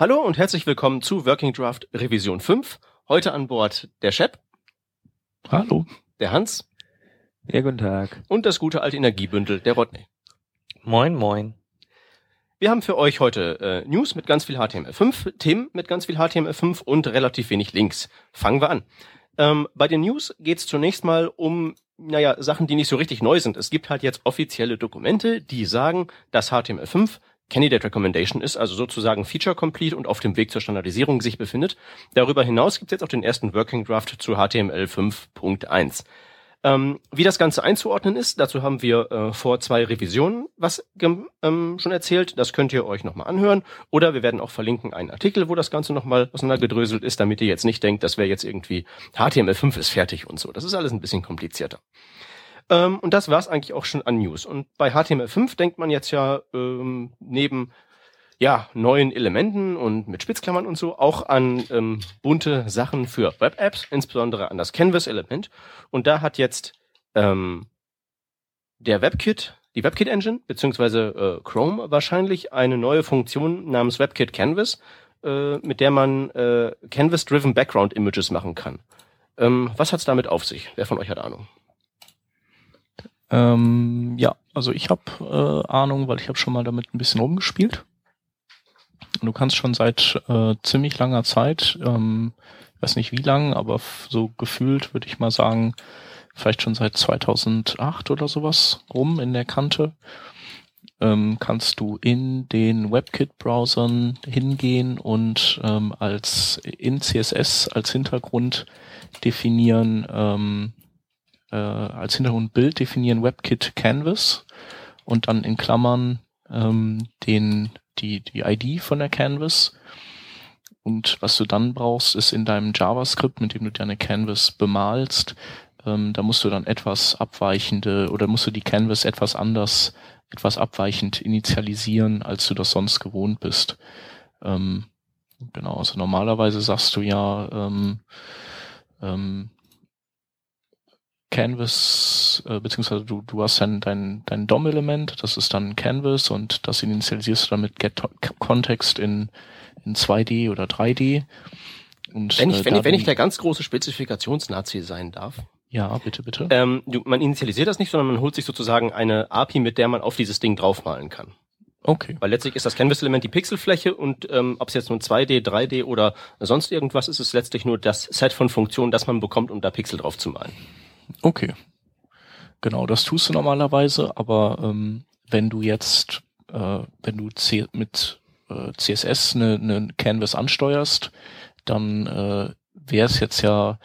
Hallo und herzlich willkommen zu Working Draft Revision 5. Heute an Bord der Shep. Hallo. Der Hans. Ja, guten Tag. Und das gute alte Energiebündel, der Rodney. Moin, moin. Wir haben für euch heute äh, News mit ganz viel HTML5, Themen mit ganz viel HTML5 und relativ wenig Links. Fangen wir an. Ähm, bei den News geht es zunächst mal um naja, Sachen, die nicht so richtig neu sind. Es gibt halt jetzt offizielle Dokumente, die sagen, dass HTML5 Candidate Recommendation ist, also sozusagen Feature Complete und auf dem Weg zur Standardisierung sich befindet. Darüber hinaus gibt es jetzt auch den ersten Working Draft zu HTML 5.1. Ähm, wie das Ganze einzuordnen ist, dazu haben wir äh, vor zwei Revisionen was ähm, schon erzählt. Das könnt ihr euch nochmal anhören. Oder wir werden auch verlinken einen Artikel, wo das Ganze nochmal auseinandergedröselt ist, damit ihr jetzt nicht denkt, das wäre jetzt irgendwie HTML5 ist fertig und so. Das ist alles ein bisschen komplizierter. Ähm, und das war's eigentlich auch schon an News. Und bei HTML5 denkt man jetzt ja ähm, neben ja, neuen Elementen und mit Spitzklammern und so auch an ähm, bunte Sachen für Web-Apps, insbesondere an das Canvas-Element. Und da hat jetzt ähm, der WebKit, die WebKit-Engine, beziehungsweise äh, Chrome wahrscheinlich eine neue Funktion namens WebKit Canvas, äh, mit der man äh, Canvas-driven Background-Images machen kann. Ähm, was hat's damit auf sich? Wer von euch hat Ahnung? Ähm, ja, also ich habe äh, Ahnung, weil ich habe schon mal damit ein bisschen rumgespielt. Und du kannst schon seit äh, ziemlich langer Zeit, ähm, weiß nicht wie lang, aber so gefühlt würde ich mal sagen, vielleicht schon seit 2008 oder sowas rum in der Kante, ähm, kannst du in den WebKit-Browsern hingehen und ähm, als in CSS als Hintergrund definieren, ähm, äh, als Hintergrundbild definieren WebKit Canvas und dann in Klammern ähm, den, die, die ID von der Canvas. Und was du dann brauchst, ist in deinem JavaScript, mit dem du deine Canvas bemalst, ähm, da musst du dann etwas abweichende oder musst du die Canvas etwas anders, etwas abweichend initialisieren, als du das sonst gewohnt bist. Ähm, genau, also normalerweise sagst du ja, ähm, ähm, Canvas, äh, beziehungsweise du, du hast dann dein, dein DOM-Element, das ist dann Canvas und das initialisierst du dann mit Get Context in, in 2D oder 3D. Und, wenn ich, äh, wenn, ich, wenn ich der ganz große Spezifikationsnazi sein darf. Ja, bitte, bitte. Ähm, du, man initialisiert das nicht, sondern man holt sich sozusagen eine API, mit der man auf dieses Ding draufmalen kann. Okay. Weil letztlich ist das Canvas-Element die Pixelfläche und ähm, ob es jetzt nun 2D, 3D oder sonst irgendwas ist, ist letztlich nur das Set von Funktionen, das man bekommt, um da Pixel drauf zu malen. Okay. Genau, das tust du normalerweise, aber ähm, wenn du jetzt, äh, wenn du C mit äh, CSS eine, eine Canvas ansteuerst, dann äh, wäre es jetzt ja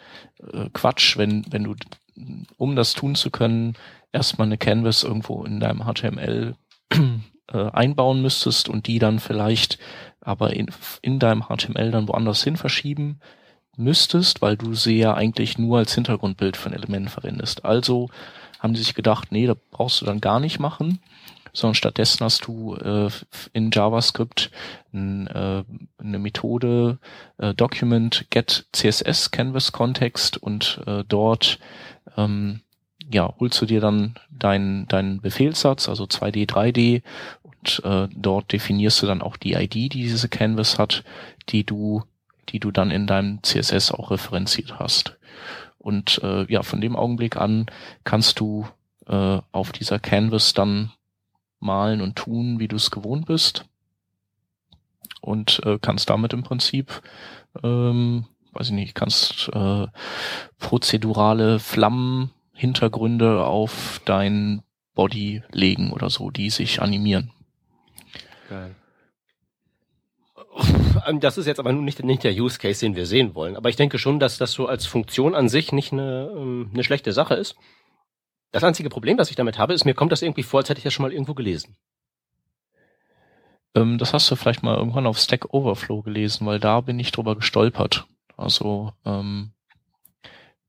äh, Quatsch, wenn, wenn du, um das tun zu können, erstmal eine Canvas irgendwo in deinem HTML äh, einbauen müsstest und die dann vielleicht aber in, in deinem HTML dann woanders hin verschieben müsstest, weil du sie ja eigentlich nur als Hintergrundbild für ein Element verwendest. Also haben die sich gedacht, nee, da brauchst du dann gar nicht machen, sondern stattdessen hast du äh, in JavaScript n, äh, eine Methode äh, Document Get CSS Canvas Context und äh, dort ähm, ja, holst du dir dann deinen deinen Befehlssatz, also 2D, 3D und äh, dort definierst du dann auch die ID, die diese Canvas hat, die du die du dann in deinem CSS auch referenziert hast. Und äh, ja, von dem Augenblick an kannst du äh, auf dieser Canvas dann malen und tun, wie du es gewohnt bist. Und äh, kannst damit im Prinzip, ähm, weiß ich nicht, kannst äh, prozedurale Flammenhintergründe auf dein Body legen oder so, die sich animieren. Geil. Ähm, das ist jetzt aber nicht, nicht der Use Case, den wir sehen wollen. Aber ich denke schon, dass das so als Funktion an sich nicht eine, ähm, eine schlechte Sache ist. Das einzige Problem, das ich damit habe, ist, mir kommt das irgendwie vor, als hätte ich das schon mal irgendwo gelesen. Ähm, das hast du vielleicht mal irgendwann auf Stack Overflow gelesen, weil da bin ich drüber gestolpert. Also,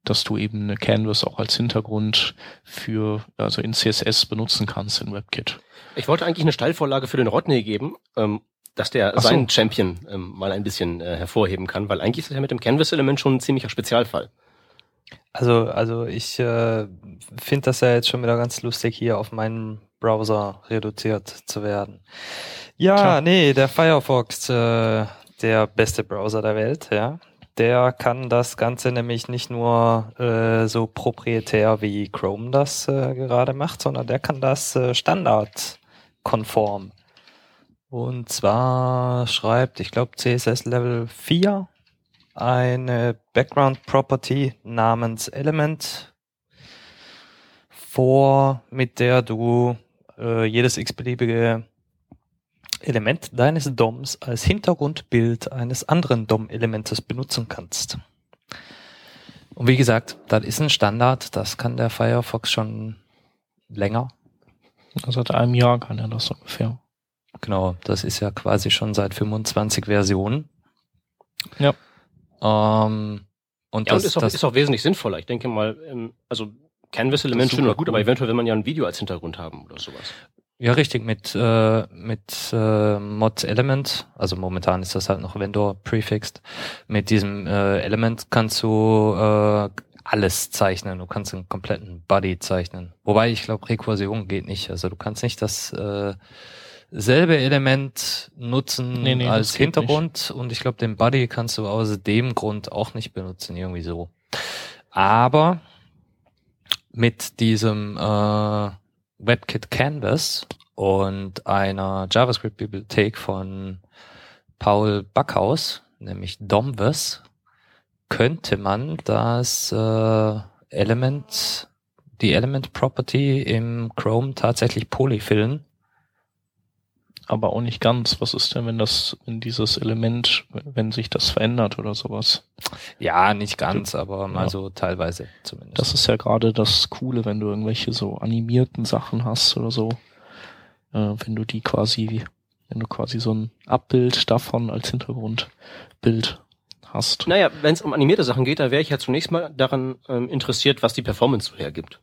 dass du eben eine Canvas auch als Hintergrund für, also in CSS benutzen kannst in WebKit. Ich wollte eigentlich eine Steilvorlage für den Rodney geben, dass der so. seinen Champion ähm, mal ein bisschen äh, hervorheben kann, weil eigentlich ist es ja mit dem Canvas-Element schon ein ziemlicher Spezialfall. Also, also ich äh, finde das ja jetzt schon wieder ganz lustig, hier auf meinen Browser reduziert zu werden. Ja, Klar. nee, der Firefox, äh, der beste Browser der Welt, ja. Der kann das Ganze nämlich nicht nur äh, so proprietär wie Chrome das äh, gerade macht, sondern der kann das äh, standardkonform. Und zwar schreibt, ich glaube, CSS Level 4 eine Background Property namens Element vor, mit der du äh, jedes x-beliebige Element deines DOMs als Hintergrundbild eines anderen DOM-Elementes benutzen kannst. Und wie gesagt, das ist ein Standard, das kann der Firefox schon länger. Also seit einem Jahr kann er das ungefähr. Genau, das ist ja quasi schon seit 25 Versionen. Ja. Ähm, und Ja, das, und ist auch, das, ist auch wesentlich sinnvoller. Ich denke mal, ähm, also Canvas-Element schön super gut, cool. aber eventuell will man ja ein Video als Hintergrund haben oder sowas. Ja, richtig, mit, äh, mit äh, Mod Element, also momentan ist das halt noch Vendor prefixed, mit diesem äh, Element kannst du äh, alles zeichnen. Du kannst einen kompletten Body zeichnen. Wobei ich glaube, Rekursion geht nicht. Also du kannst nicht das äh, selbe Element nutzen Nee, nee, als Hintergrund und ich glaube, den Body kannst du aus dem Grund auch nicht benutzen, irgendwie so. Aber mit diesem äh, WebKit Canvas und einer JavaScript-Bibliothek von Paul Backhaus, nämlich Domvers, könnte man das äh, Element, die Element Property im Chrome tatsächlich polyfillen. Aber auch nicht ganz. Was ist denn, wenn das, wenn dieses Element, wenn sich das verändert oder sowas? Ja, nicht ganz, aber mal Ja. so teilweise zumindest. Das ist ja gerade das Coole, wenn du irgendwelche so animierten Sachen hast oder so. Äh, wenn du die quasi, wenn du quasi so ein Abbild davon als Hintergrundbild hast. Naja, wenn es um animierte Sachen geht, da wäre ich ja zunächst mal daran ähm, interessiert, was die Performance so hergibt.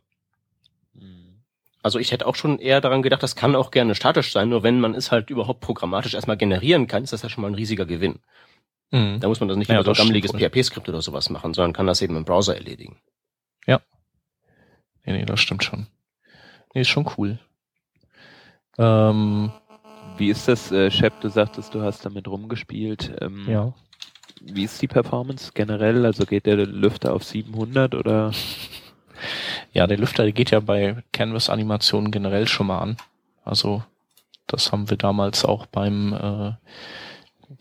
Also ich hätte auch schon eher daran gedacht, das kann auch gerne statisch sein, nur wenn man es halt überhaupt programmatisch erstmal generieren kann, ist das ja schon mal ein riesiger Gewinn. Mhm. Da muss man das nicht Ja, über so ein gammeliges. PHP-Skript oder sowas machen, sondern kann das eben im Browser erledigen. Nee, nee, das stimmt schon. Nee, ist schon cool. Ähm, Wie ist das, äh, Shep, du sagtest, du hast damit rumgespielt. Ähm, ja. Wie ist die Performance generell? Also geht der Lüfter auf 700 oder? Ja, der Lüfter der geht ja bei Canvas-Animationen generell schon mal an. Also das haben wir damals auch beim, äh,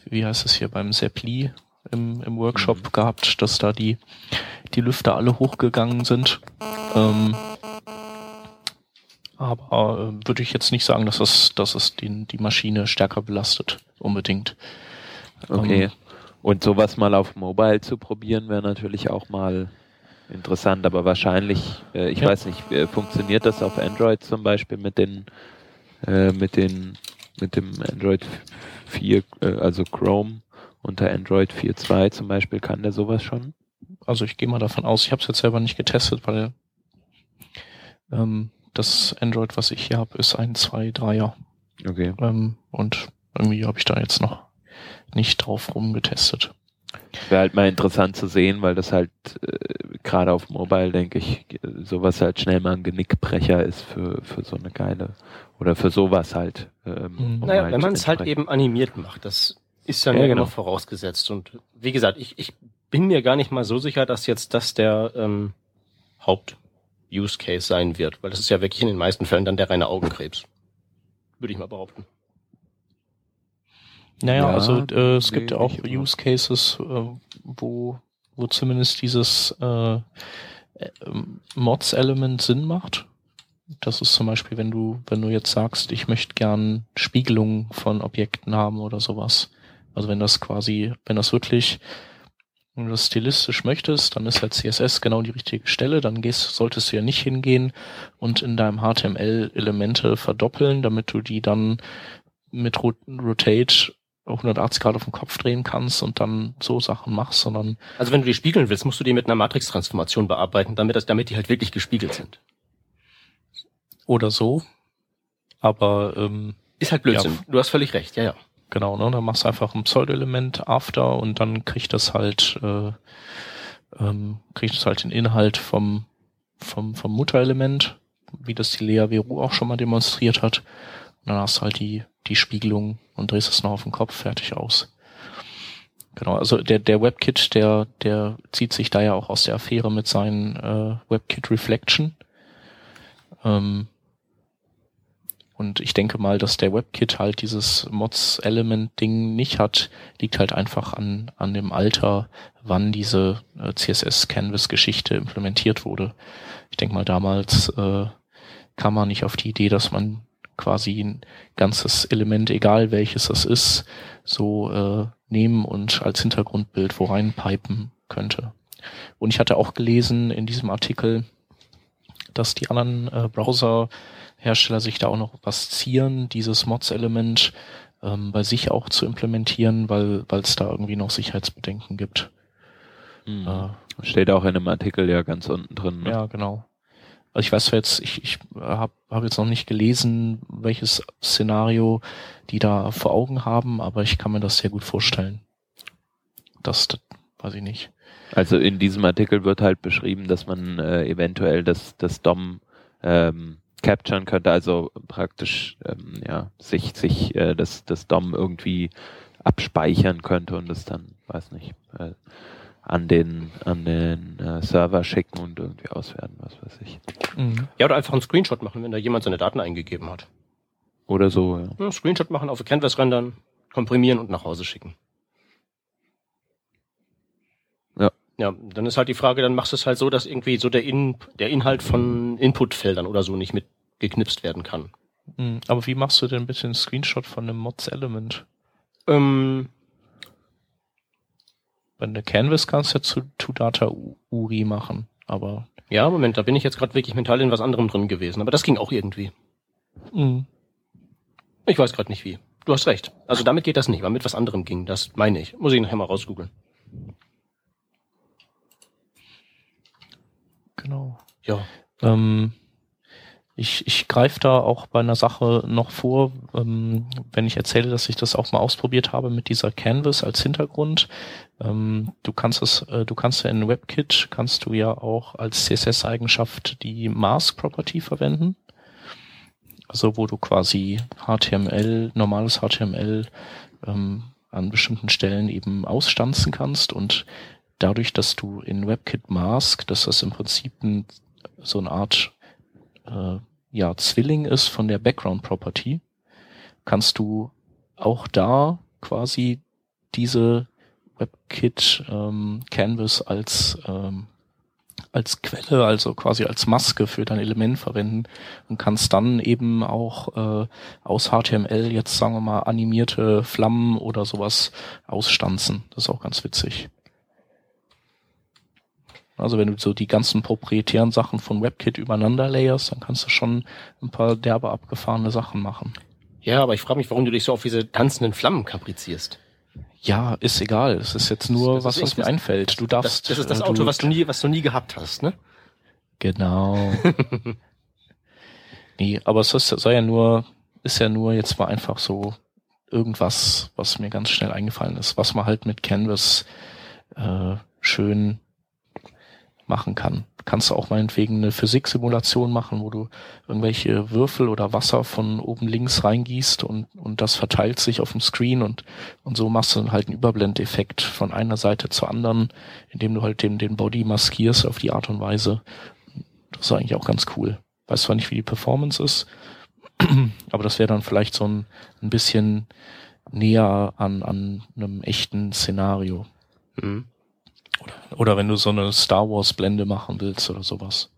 wie heißt es hier, beim Seppli im, im Workshop Mhm. gehabt, dass da die, die Lüfter alle hochgegangen sind. Ähm, aber äh, würde ich jetzt nicht sagen, dass es, dass es den, die Maschine stärker belastet, unbedingt. Okay. Ähm, Und sowas mal auf Mobile zu probieren, wäre natürlich auch mal interessant, aber wahrscheinlich, äh, ich Ja. weiß nicht, äh, funktioniert das auf Android zum Beispiel mit den, äh, mit den, mit dem Android 4, äh, also Chrome unter Android 4.2 zum Beispiel, kann der sowas schon? Also ich gehe mal davon aus, ich habe es jetzt selber nicht getestet, weil ähm, das Android, was ich hier habe, ist ein 2, 3er. Okay. Ähm, und irgendwie habe ich da jetzt noch nicht drauf rumgetestet. Wäre halt mal interessant zu sehen, weil das halt äh, gerade auf Mobile, denke ich, sowas halt schnell mal ein Genickbrecher ist für, für so eine geile oder für sowas halt. Ähm, Mhm. um Naja, wenn man es halt eben animiert macht, das ist dann Ja, ja, genau. immer vorausgesetzt. Und wie gesagt, ich, ich bin mir gar nicht mal so sicher, dass jetzt das der ähm, Haupt-Use-Case sein wird, weil das ist ja wirklich in den meisten Fällen dann der reine Augenkrebs. Würde ich mal behaupten. Naja, Ja, also äh, es gibt ja auch. Use Cases, äh, wo, wo zumindest dieses äh, äh, Mods-Element Sinn macht. Das ist zum Beispiel, wenn du, wenn du jetzt sagst, ich möchte gern Spiegelungen von Objekten haben oder sowas. Also wenn das quasi, wenn das wirklich, wenn du das stilistisch möchtest, dann ist halt CSS genau die richtige Stelle. Dann gehst, solltest du ja nicht hingehen und in deinem HTML Elemente verdoppeln, damit du die dann mit Rot Rotate 180 Grad auf den Kopf drehen kannst und dann so Sachen machst, sondern Also wenn du die spiegeln willst, musst du die mit einer Matrix-Transformation bearbeiten, damit, das, damit die halt wirklich gespiegelt sind. oder so. Aber ähm, Ist halt Blödsinn. Ja. Du hast völlig recht, ja, ja. genau, ne, dann machst du einfach ein Pseudo-Element after und dann kriegt das halt äh, ähm, kriegt es halt den Inhalt vom vom vom Mutterelement, wie das die Lea Veru auch schon mal demonstriert hat. Und dann hast du halt die die Spiegelung und drehst es noch auf den Kopf fertig aus. Genau, also der, der WebKit, der, der zieht sich da ja auch aus der Affäre mit seinen äh, WebKit Reflection. Ähm, und ich denke mal, dass der WebKit halt dieses Mods-Element-Ding nicht hat, liegt halt einfach an, an dem Alter, wann diese äh, CSS-Canvas-Geschichte implementiert wurde. Ich denke mal, damals äh, kam man nicht auf die Idee, dass man quasi ein ganzes Element, egal welches das ist, so äh, nehmen und als Hintergrundbild wo reinpipen könnte. Und ich hatte auch gelesen in diesem Artikel, dass die anderen äh, Browser-Hersteller sich da auch noch was zieren, dieses Mods-Element ähm, bei sich auch zu implementieren, weil es da irgendwie noch Sicherheitsbedenken gibt. Mhm. Äh, Steht auch in einem Artikel ja ganz unten drin. Ne? Ja, genau. Also ich weiß jetzt, ich, ich habe hab jetzt noch nicht gelesen, welches Szenario die da vor Augen haben, aber ich kann mir das sehr gut vorstellen. Das, das weiß ich nicht. Also in diesem Artikel wird halt beschrieben, dass man äh, eventuell das, das DOM ähm, capturen könnte, also praktisch ähm, ja, sich, sich äh, das, das DOM irgendwie abspeichern könnte und es dann, weiß nicht, äh, an den, an den äh, Server schicken und irgendwie auswerten, was weiß ich. Mhm. Ja, oder einfach einen Screenshot machen, wenn da jemand seine Daten eingegeben hat. Oder so, ja. ja Screenshot machen, auf Canvas rendern, komprimieren und nach Hause schicken. Ja. Ja, dann ist halt die Frage, dann machst du es halt so, dass irgendwie so der, In der Inhalt von Inputfeldern oder so nicht mitgeknipst werden kann. Mhm. Aber wie machst du denn bitte einen Screenshot von einem Mods-Element? Ähm, wenn du Canvas kannst, ja zu To-Data URI machen, aber. Ja, Moment, da bin ich jetzt gerade wirklich mental in was anderem drin gewesen, aber das ging auch irgendwie. Mhm. Ich weiß gerade nicht wie. Du hast recht. Also damit geht das nicht, weil mit was anderem ging. Das meine ich. Muss ich nachher mal rausgoogeln. Genau. Ja. Ähm, ich, ich greife da auch bei einer Sache noch vor, ähm, wenn ich erzähle, dass ich das auch mal ausprobiert habe mit dieser Canvas als Hintergrund. Ähm, du kannst es, äh, du kannst ja in WebKit kannst du ja auch als CSS-Eigenschaft die Mask Property verwenden. Also wo du quasi HTML, normales HTML ähm, an bestimmten Stellen eben ausstanzen kannst und dadurch, dass du in WebKit Mask, dass das im Prinzip ein, so eine Art äh, ja, Zwilling ist von der Background Property, kannst du auch da quasi diese WebKit ähm, Canvas als ähm, als Quelle, also quasi als Maske für dein Element verwenden und kannst dann eben auch äh, aus HTML jetzt sagen wir mal animierte Flammen oder sowas ausstanzen. Das ist auch ganz witzig. Also wenn du so die ganzen proprietären Sachen von WebKit übereinander layerst, dann kannst du schon ein paar derbe abgefahrene Sachen machen. Ja, aber ich frage mich, warum du dich so auf diese tanzenden Flammen kaprizierst. Ja, ist egal. Es ist jetzt nur das was, was mir einfällt. Du darfst. Das, das ist das äh, Auto, du, was du nie, was du nie gehabt hast, ne? Genau. nee, aber es ist, soll ja nur, ist ja nur jetzt mal einfach so irgendwas, was mir ganz schnell eingefallen ist, was man halt mit Canvas äh, schön machen kann. Kannst du auch meinetwegen eine Physiksimulation machen, wo du irgendwelche Würfel oder Wasser von oben links reingießt und, und das verteilt sich auf dem Screen und, und so machst du halt einen Überblendeffekt von einer Seite zur anderen, indem du halt den, den Body maskierst auf die Art und Weise. Das ist eigentlich auch ganz cool. Weiß zwar nicht, wie die Performance ist, aber das wäre dann vielleicht so ein, ein bisschen näher an, an einem echten Szenario. Mhm. Oder, oder wenn du so eine Star Wars Blende machen willst oder sowas.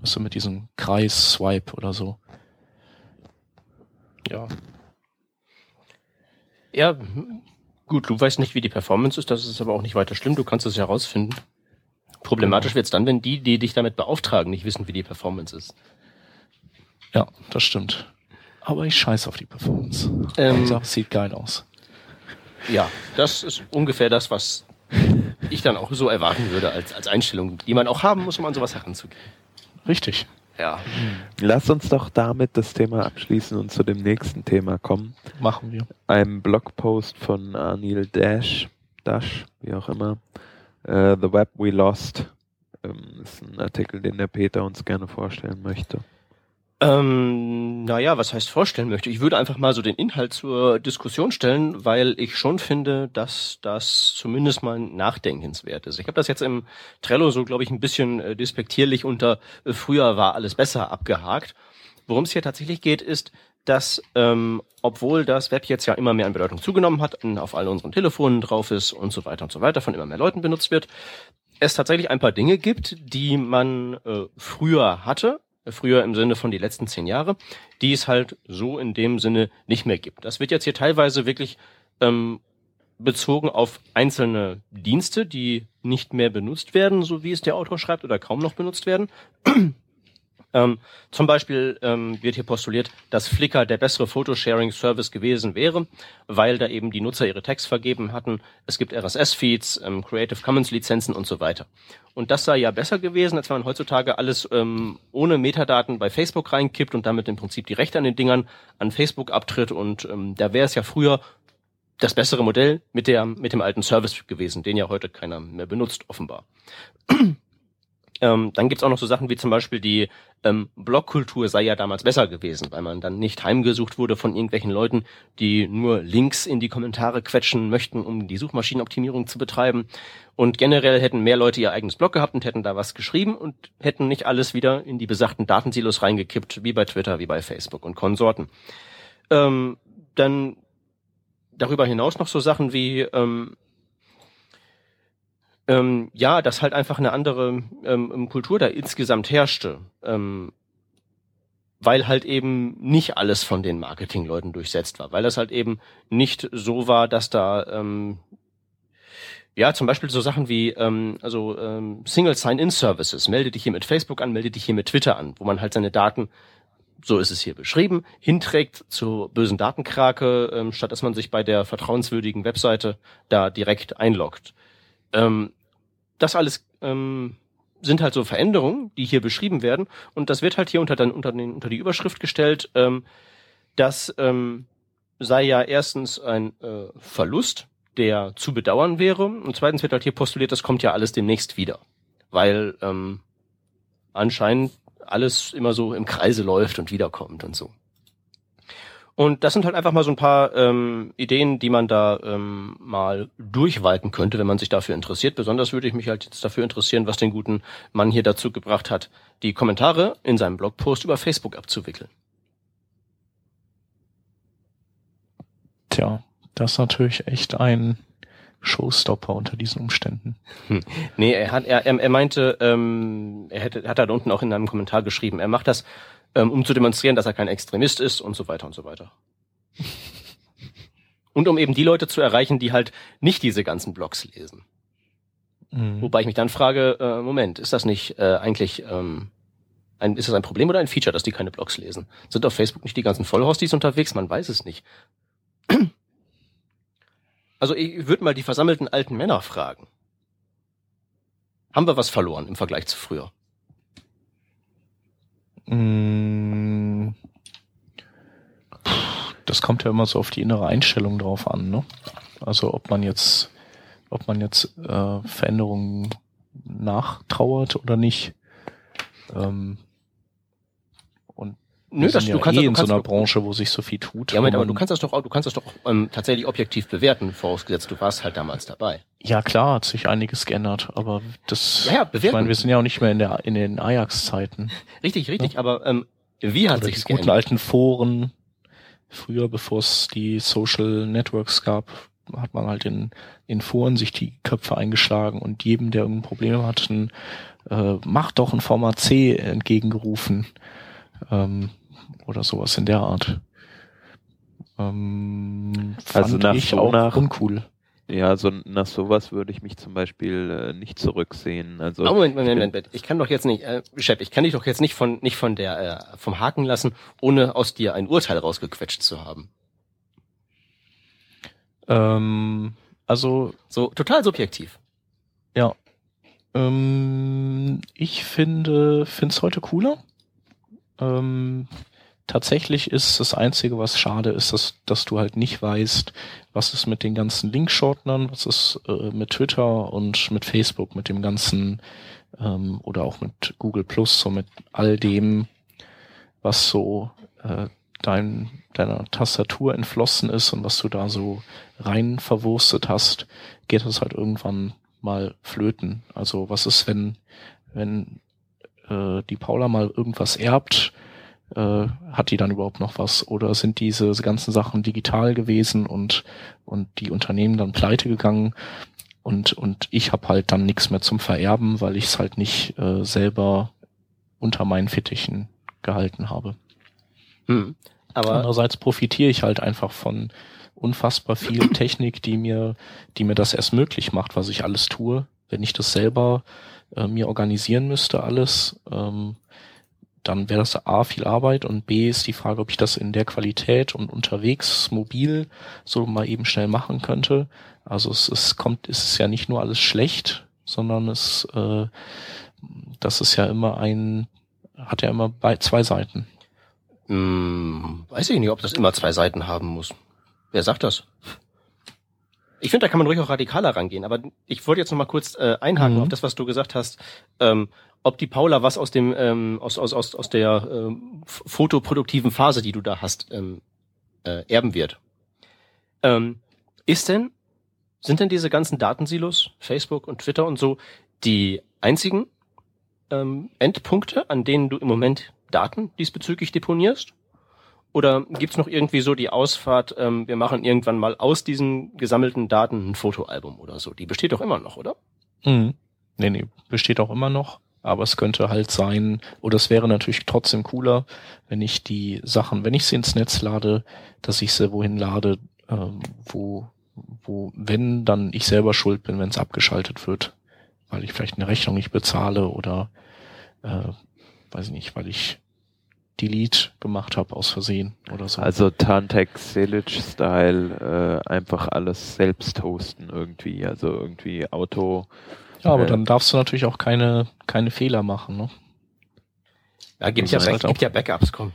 Weißt du, mit diesem Kreis-Swipe oder so. Ja. Ja, gut, du weißt nicht, wie die Performance ist, das ist aber auch nicht weiter schlimm, du kannst es herausfinden. Problematisch wird es dann, wenn die, die dich damit beauftragen, nicht wissen, wie die Performance ist. Ja, das stimmt. Aber ich scheiße auf die Performance. Ähm, die Sache sieht geil aus. Ja, das ist ungefähr das, was ich dann auch so erwarten würde als, als Einstellung, die man auch haben muss, um an sowas heranzugehen. Richtig. Ja. Lass uns doch damit das Thema abschließen und zu dem nächsten Thema kommen. Machen wir. Ein Blogpost von Anil Dash, Dash, wie auch immer. Uh, The Web We Lost. Ähm, ist ein Artikel, den der Peter uns gerne vorstellen möchte. Ähm, naja, was heißt vorstellen möchte? Ich würde einfach mal so den Inhalt zur Diskussion stellen, weil ich schon finde, dass das zumindest mal nachdenkenswert ist. Ich habe das jetzt im Trello so, glaube ich, ein bisschen äh, despektierlich unter äh, früher war alles besser abgehakt. Worum es hier tatsächlich geht, ist, dass ähm, obwohl das Web jetzt ja immer mehr an Bedeutung zugenommen hat, und auf all unseren Telefonen drauf ist und so weiter und so weiter, von immer mehr Leuten benutzt wird, es tatsächlich ein paar Dinge gibt, die man äh, früher hatte, früher im Sinne von die letzten zehn Jahre, die es halt so in dem Sinne nicht mehr gibt. Das wird jetzt hier teilweise wirklich ähm, bezogen auf einzelne Dienste, die nicht mehr benutzt werden, so wie es der Autor schreibt, oder kaum noch benutzt werden. Ähm, zum Beispiel ähm, wird hier postuliert, dass Flickr der bessere Photosharing-Service gewesen wäre, weil da eben die Nutzer ihre Tags vergeben hatten. Es gibt RSS-Feeds, ähm, Creative Commons-Lizenzen und so weiter. Und das sei ja besser gewesen, als wenn man heutzutage alles ähm, ohne Metadaten bei Facebook reinkippt und damit im Prinzip die Rechte an den Dingern an Facebook abtritt. Und ähm, da wäre es ja früher das bessere Modell mit der mit dem alten Service gewesen, den ja heute keiner mehr benutzt, offenbar. Ähm, dann gibt's auch noch so Sachen wie zum Beispiel die ähm, Blogkultur sei ja damals besser gewesen, weil man dann nicht heimgesucht wurde von irgendwelchen Leuten, die nur Links in die Kommentare quetschen möchten, um die Suchmaschinenoptimierung zu betreiben. Und generell hätten mehr Leute ihr eigenes Blog gehabt und hätten da was geschrieben und hätten nicht alles wieder in die besagten Datensilos reingekippt, wie bei Twitter, wie bei Facebook und Konsorten. Ähm, dann darüber hinaus noch so Sachen wie ähm, ähm, ja, dass halt einfach eine andere ähm, Kultur da insgesamt herrschte. Ähm, weil halt eben nicht alles von den Marketingleuten durchsetzt war, weil das halt eben nicht so war, dass da ähm, ja zum Beispiel so Sachen wie ähm, also ähm, Single Sign-in Services, melde dich hier mit Facebook an, melde dich hier mit Twitter an, wo man halt seine Daten so ist es hier beschrieben, hinträgt zur bösen Datenkrake, ähm, statt dass man sich bei der vertrauenswürdigen Webseite da direkt einloggt. Ähm, das alles ähm, sind halt so Veränderungen, die hier beschrieben werden. Und das wird halt hier unter, dann, unter, den, unter die Überschrift gestellt, ähm, das ähm, sei ja erstens ein äh, Verlust, der zu bedauern wäre. Und zweitens wird halt hier postuliert, das kommt ja alles demnächst wieder. Weil ähm, anscheinend alles immer so im Kreise läuft und wiederkommt und so. Und das sind halt einfach mal so ein paar ähm, Ideen, die man da ähm, mal durchwalten könnte, wenn man sich dafür interessiert. Besonders würde ich mich halt jetzt dafür interessieren, was den guten Mann hier dazu gebracht hat, die Kommentare in seinem Blogpost über Facebook abzuwickeln. Tja, das ist natürlich echt ein Showstopper unter diesen Umständen. Hm. Nee, er hat, er, er meinte, ähm, er hätte, hat da unten auch in einem Kommentar geschrieben, er macht das ähm, um zu demonstrieren, dass er kein Extremist ist und so weiter und so weiter. und um eben die Leute zu erreichen, die halt nicht diese ganzen Blogs lesen. Mhm. Wobei ich mich dann frage, äh, Moment, ist das nicht äh, eigentlich ähm, ein, ist das ein Problem oder ein Feature, dass die keine Blogs lesen? Sind auf Facebook nicht die ganzen Vollhosties unterwegs? Man weiß es nicht. Also ich würde mal die versammelten alten Männer fragen. Haben wir was verloren im Vergleich zu früher? Mm. Das kommt ja immer so auf die innere Einstellung drauf an, ne? Also ob man jetzt, ob man jetzt äh, Veränderungen nachtrauert oder nicht. Ähm, Nö, das, ja du kannst, eh in so einer Branche, wo sich so viel tut. Ja, aber du kannst das doch, auch, du kannst das doch ähm, tatsächlich objektiv bewerten, vorausgesetzt du warst halt damals dabei. Ja, klar, hat sich einiges geändert, aber das, ja, ja, bewerten. ich meine, wir sind ja auch nicht mehr in der in den Ajax-Zeiten. Richtig, richtig, ja? aber ähm, wie hat Oder sich die guten alten Foren früher, bevor es die Social Networks gab, hat man halt in, in Foren sich die Köpfe eingeschlagen und jedem, der irgendein Problem hat, ein, äh, macht doch ein Format C entgegengerufen. Ähm, oder sowas in der Art. Ähm, also nach ich so auch nach, uncool. Ja, so nach sowas würde ich mich zum Beispiel äh, nicht zurücksehen. Also oh, Moment, Moment, Moment, Moment, ich kann doch jetzt nicht, äh, Chef, ich kann dich doch jetzt nicht von nicht von der äh, vom Haken lassen, ohne aus dir ein Urteil rausgequetscht zu haben. Ähm, also so total subjektiv. Ja. Ähm, ich finde finde es heute cooler. Ähm, tatsächlich ist das Einzige, was schade ist, dass, dass du halt nicht weißt, was ist mit den ganzen Linkshortenern, was ist äh, mit Twitter und mit Facebook, mit dem ganzen ähm, oder auch mit Google Plus, so mit all dem, was so äh, dein, deiner Tastatur entflossen ist und was du da so rein verwurstet hast, geht das halt irgendwann mal flöten. Also was ist, wenn, wenn äh, die Paula mal irgendwas erbt, äh, hat die dann überhaupt noch was? Oder sind diese ganzen Sachen digital gewesen und, und die Unternehmen dann pleite gegangen? Und, und ich habe halt dann nichts mehr zum Vererben, weil ich es halt nicht äh, selber unter meinen Fittichen gehalten habe. Hm. Aber Andererseits profitiere ich halt einfach von unfassbar viel Technik, die mir, die mir das erst möglich macht, was ich alles tue. Wenn ich das selber äh, mir organisieren müsste, alles, ähm, dann wäre das A viel Arbeit und B ist die Frage, ob ich das in der Qualität und unterwegs mobil so mal eben schnell machen könnte. Also es, es kommt, es ist ja nicht nur alles schlecht, sondern es, äh, das ist ja immer ein, hat ja immer bei zwei Seiten. Hm, weiß ich nicht, ob das immer zwei Seiten haben muss. Wer sagt das? Ich finde, da kann man ruhig auch radikaler rangehen, aber ich wollte jetzt noch mal kurz äh, einhaken mhm. auf das, was du gesagt hast, ähm, ob die Paula was aus dem ähm, aus, aus, aus, aus der ähm, fotoproduktiven Phase, die du da hast, ähm, äh, erben wird. Ähm, ist denn, sind denn diese ganzen Datensilos, Facebook und Twitter und so, die einzigen ähm, Endpunkte, an denen du im Moment Daten diesbezüglich deponierst? Oder gibt's noch irgendwie so die Ausfahrt, ähm, wir machen irgendwann mal aus diesen gesammelten Daten ein Fotoalbum oder so? Die besteht doch immer noch, oder? Mhm. Nee, nee, besteht auch immer noch. Aber es könnte halt sein, oder es wäre natürlich trotzdem cooler, wenn ich die Sachen, wenn ich sie ins Netz lade, dass ich sie wohin lade, ähm, wo, wo, wenn, dann ich selber schuld bin, wenn es abgeschaltet wird, weil ich vielleicht eine Rechnung nicht bezahle oder äh, weiß ich nicht, weil ich Delete gemacht habe aus Versehen oder so. Also Tantek Selic Style äh, einfach alles selbst hosten irgendwie, also irgendwie Auto. Ja, aber äh, dann darfst du natürlich auch keine keine Fehler machen, ne? Ja, gibt ja, halt gibt ja Backups, komm.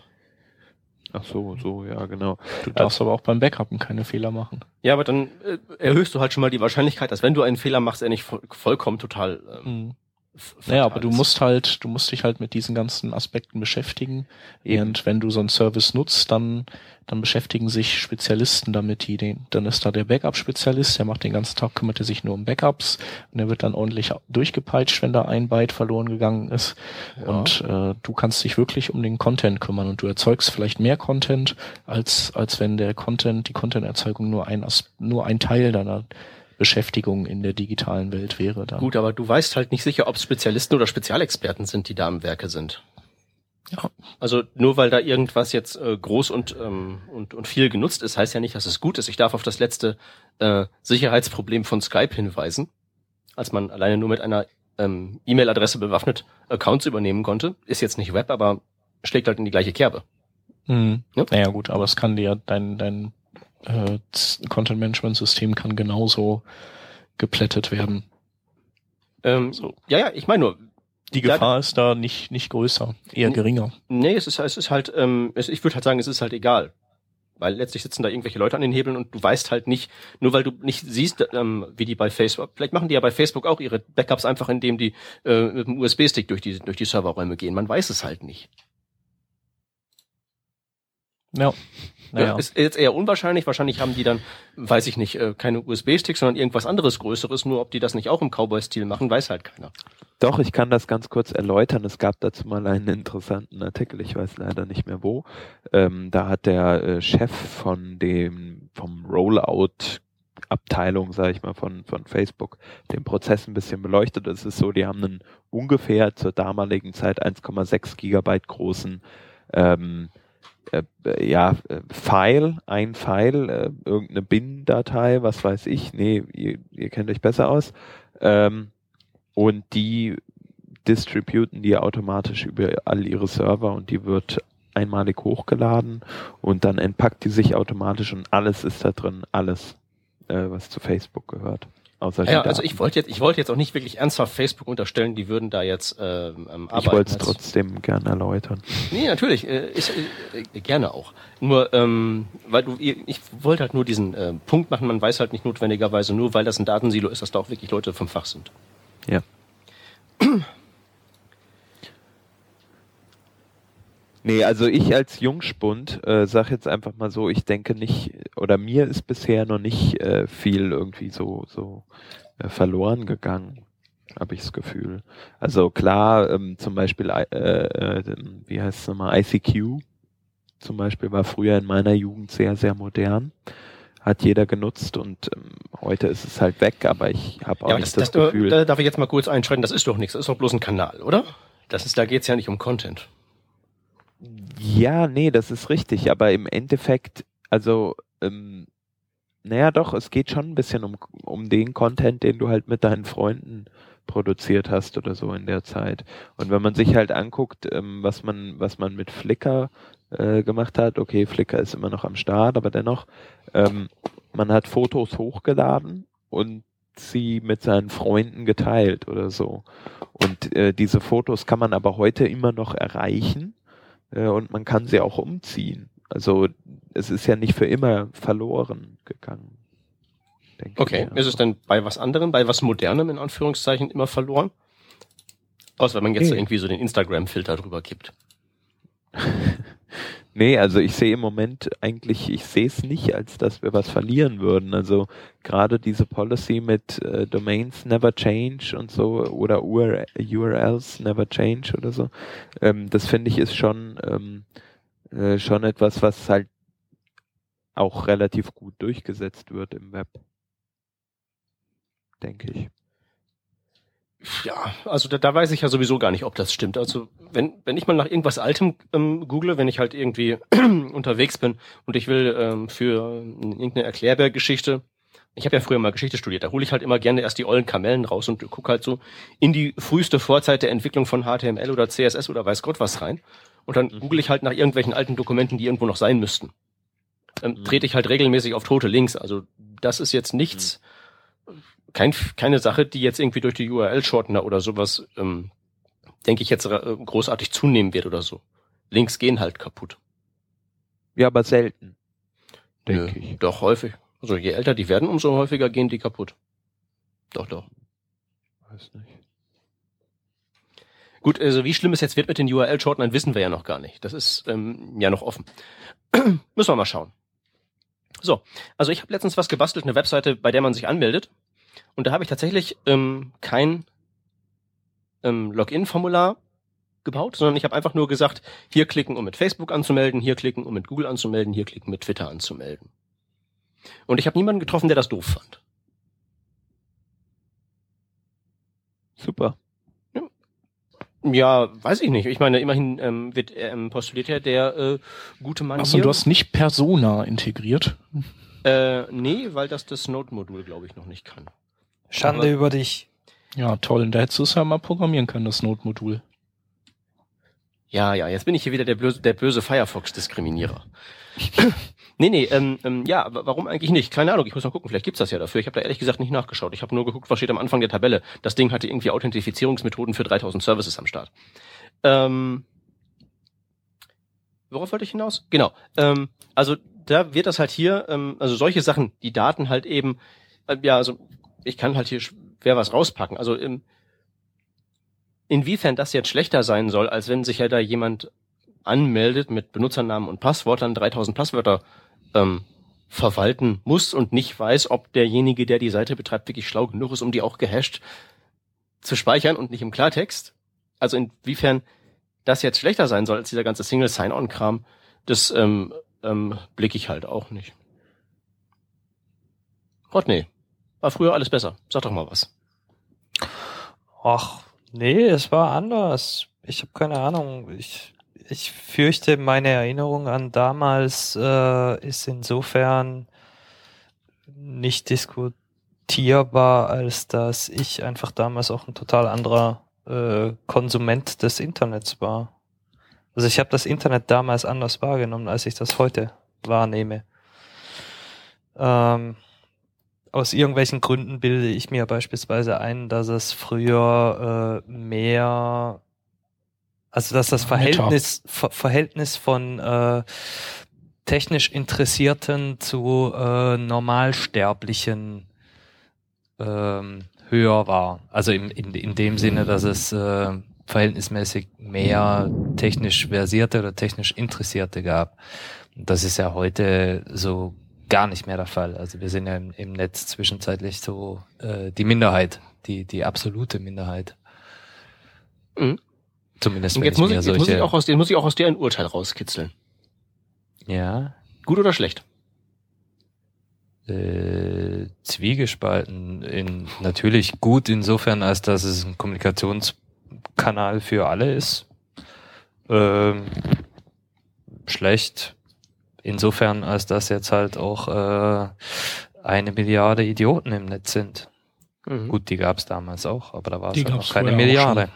Ach so, so, ja, genau. Du darfst aber auch beim Backupen keine Fehler machen. Ja, aber dann äh, erhöhst du halt schon mal die Wahrscheinlichkeit, dass wenn du einen Fehler machst, er nicht voll, vollkommen total ähm, mhm. Naja, aber du musst halt, du musst dich halt mit diesen ganzen Aspekten beschäftigen. Eben. Und wenn du so einen Service nutzt, dann, dann beschäftigen sich Spezialisten damit, die den, dann ist da der Backup-Spezialist, der macht den ganzen Tag, kümmert er sich nur um Backups und der wird dann ordentlich durchgepeitscht, wenn da ein Byte verloren gegangen ist. Ja. Und äh, du kannst dich wirklich um den Content kümmern und du erzeugst vielleicht mehr Content, als, als wenn der Content, die Content-Erzeugung nur ein, nur ein Teil deiner Beschäftigung in der digitalen Welt wäre. Da. Gut, aber du weißt halt nicht sicher, ob Spezialisten oder Spezialexperten sind, die da am Werke sind. Ja. Also nur weil da irgendwas jetzt äh, groß und, ähm, und, und viel genutzt ist, heißt ja nicht, dass es gut ist. Ich darf auf das letzte äh, Sicherheitsproblem von Skype hinweisen, als man alleine nur mit einer ähm, E-Mail-Adresse bewaffnet Accounts übernehmen konnte. Ist jetzt nicht Web, aber schlägt halt in die gleiche Kerbe. Mhm. Ja? Naja gut, aber es kann dir dein, dein äh, Content Management System kann genauso geplättet werden. Ähm, so. Ja, ja, ich meine nur. Die Gefahr da, ist da nicht, nicht größer, eher geringer. Nee, es ist, es ist halt, ähm, es, ich würde halt sagen, es ist halt egal. Weil letztlich sitzen da irgendwelche Leute an den Hebeln und du weißt halt nicht, nur weil du nicht siehst, ähm, wie die bei Facebook, vielleicht machen die ja bei Facebook auch ihre Backups einfach, indem die äh, mit dem USB-Stick durch die, durch die Serverräume gehen. Man weiß es halt nicht. Ja. Naja. Ist jetzt eher unwahrscheinlich. Wahrscheinlich haben die dann, weiß ich nicht, äh, keine USB-Sticks, sondern irgendwas anderes Größeres. Nur ob die das nicht auch im Cowboy-Stil machen, weiß halt keiner. Doch, ich kann das ganz kurz erläutern. Es gab dazu mal einen interessanten Artikel, ich weiß leider nicht mehr wo. Ähm, da hat der äh, Chef von dem, vom Rollout Abteilung, sage ich mal, von, von Facebook den Prozess ein bisschen beleuchtet. Es ist so, die haben einen ungefähr zur damaligen Zeit 1,6 Gigabyte großen ähm, äh, ja, äh, File, ein File, äh, irgendeine Bin-Datei, was weiß ich, nee, ihr, ihr kennt euch besser aus, ähm, und die distributen die automatisch über all ihre Server und die wird einmalig hochgeladen und dann entpackt die sich automatisch und alles ist da drin, alles, äh, was zu Facebook gehört. Ja, also ich wollte jetzt, ich wollte jetzt auch nicht wirklich ernsthaft Facebook unterstellen, die würden da jetzt ähm, arbeiten. Ich wollte es trotzdem gerne erläutern. Nee, natürlich, äh, ist, äh, gerne auch. Nur, ähm, weil du, ich wollte halt nur diesen äh, Punkt machen, man weiß halt nicht notwendigerweise nur, weil das ein Datensilo ist, dass da auch wirklich Leute vom Fach sind. Ja. Nee, also ich als Jungspund äh, sag jetzt einfach mal so, ich denke nicht, oder mir ist bisher noch nicht äh, viel irgendwie so, so äh, verloren gegangen, habe ich das Gefühl. Also klar, ähm, zum Beispiel, äh, äh, wie heißt es nochmal, ICQ zum Beispiel war früher in meiner Jugend sehr, sehr modern. Hat jeder genutzt und ähm, heute ist es halt weg, aber ich habe auch Ja, nicht das, das, das, Gefühl. da darf ich jetzt mal kurz einschreiten, das ist doch nichts, das ist doch bloß ein Kanal, oder? Das ist, da geht's ja nicht um Content. Ja, nee, das ist richtig, aber im Endeffekt, also, ähm, naja doch, es geht schon ein bisschen um, um den Content, den du halt mit deinen Freunden produziert hast oder so in der Zeit. Und wenn man sich halt anguckt, ähm, was man, was man mit Flickr äh, gemacht hat, okay, Flickr ist immer noch am Start, aber dennoch, ähm, man hat Fotos hochgeladen und sie mit seinen Freunden geteilt oder so. Und äh, diese Fotos kann man aber heute immer noch erreichen äh, und man kann sie auch umziehen. Also es ist ja nicht für immer verloren gegangen. Okay, ist es denn bei was anderem, bei was Modernem in Anführungszeichen immer verloren? Außer wenn man jetzt Nee. irgendwie so den Instagram-Filter drüber kippt. Nee, also ich sehe im Moment eigentlich, ich sehe es nicht, als dass wir was verlieren würden. Also gerade diese Policy mit äh, Domains never change und so oder UR URLs never change oder so, ähm, das finde ich ist schon ähm, äh, schon etwas, was halt auch relativ gut durchgesetzt wird im Web. Denke ich. Ja, also da, da weiß ich ja sowieso gar nicht, ob das stimmt. Also wenn, wenn ich mal nach irgendwas Altem ähm, google, wenn ich halt irgendwie unterwegs bin und ich will ähm, für ähm, irgendeine Erklärbär-Geschichte, ich habe ja früher mal Geschichte studiert, da hole ich halt immer gerne erst die ollen Kamellen raus und gucke halt so in die früheste Vorzeit der Entwicklung von HTML oder CSS oder weiß Gott was rein. Und dann google ich halt nach irgendwelchen alten Dokumenten, die irgendwo noch sein müssten. Ähm, Mhm. Trete ich halt regelmäßig auf tote Links. Also das ist jetzt nichts, kein, keine Sache, die jetzt irgendwie durch die URL-Shortener oder sowas, ähm, denke ich, jetzt äh, großartig zunehmen wird oder so. Links gehen halt kaputt. Ja, aber selten, denke ich. Doch, häufig. Also je älter die werden, umso häufiger gehen die kaputt. Doch, doch. Weiß nicht. Gut, also wie schlimm es jetzt wird mit den URL-Shortenern, wissen wir ja noch gar nicht. Das ist ähm, ja noch offen. Müssen wir mal schauen. So, also ich habe letztens was gebastelt, eine Webseite, bei der man sich anmeldet. Und da habe ich tatsächlich ähm, kein ähm, Login-Formular gebaut, sondern ich habe einfach nur gesagt, hier klicken, um mit Facebook anzumelden, hier klicken, um mit Google anzumelden, hier klicken, mit Twitter anzumelden. Und ich habe niemanden getroffen, der das doof fand. Super. Ja, weiß ich nicht. Ich meine, immerhin ähm, wird ähm, postuliert ja der äh, gute Mann Achso, du hast nicht Persona integriert. äh, nee, weil das das Node-Modul, glaube ich, noch nicht kann. Schande Aber- über dich. Ja, toll. Da hättest du es ja mal programmieren können, das Node-Modul. Ja, ja, jetzt bin ich hier wieder der böse, der böse Firefox-Diskriminierer. nee, nee, ähm, ähm, ja, warum eigentlich nicht? Keine Ahnung, ich muss mal gucken, vielleicht gibt's das ja dafür. Ich habe da ehrlich gesagt nicht nachgeschaut. Ich habe nur geguckt, was steht am Anfang der Tabelle. Das Ding hatte irgendwie Authentifizierungsmethoden für 3000 Services am Start. Ähm, worauf wollte ich hinaus? Genau. Ähm, also da wird das halt hier, ähm, also solche Sachen, die Daten halt eben, äh, ja, also ich kann halt hier schwer was rauspacken. Also ähm, inwiefern das jetzt schlechter sein soll, als wenn sich ja da jemand anmeldet mit Benutzernamen und Passwort, dann 3000 Passwörter ähm, verwalten muss und nicht weiß, ob derjenige, der die Seite betreibt, wirklich schlau genug ist, um die auch gehasht zu speichern und nicht im Klartext. Also inwiefern das jetzt schlechter sein soll als dieser ganze Single Sign-On-Kram, das ähm, ähm, blicke ich halt auch nicht. Rodney, war früher alles besser. Sag doch mal was. Ach, nee, es war anders. Ich habe keine Ahnung. Ich, ich fürchte, meine Erinnerung an damals äh, ist insofern nicht diskutierbar, als dass ich einfach damals auch ein total anderer äh, Konsument des Internets war. Also ich habe das Internet damals anders wahrgenommen, als ich das heute wahrnehme. Ähm, aus irgendwelchen Gründen bilde ich mir beispielsweise ein, dass es früher äh, mehr, also dass das. Verhältnis, Ver Verhältnis von äh, technisch Interessierten zu äh, Normalsterblichen ähm, höher war. Also im, in, in dem Sinne, dass es äh, verhältnismäßig mehr technisch versierte oder technisch Interessierte gab. Das ist ja heute so gar nicht mehr der Fall. Also wir sind ja im, im Netz zwischenzeitlich so äh, die Minderheit, die, die absolute Minderheit. Mhm. Zumindest Und jetzt muss ich, jetzt muss ich auch aus, jetzt muss ich auch aus dir ein Urteil rauskitzeln. ja, Gut oder schlecht? äh, zwiegespalten in natürlich gut insofern, als dass es ein Kommunikationskanal für alle ist. Ähm, schlecht insofern, als dass jetzt halt auch äh, eine Milliarde Idioten im Netz sind. Mhm. Gut, die gab's damals auch, aber da war es halt noch keine auch Milliarde.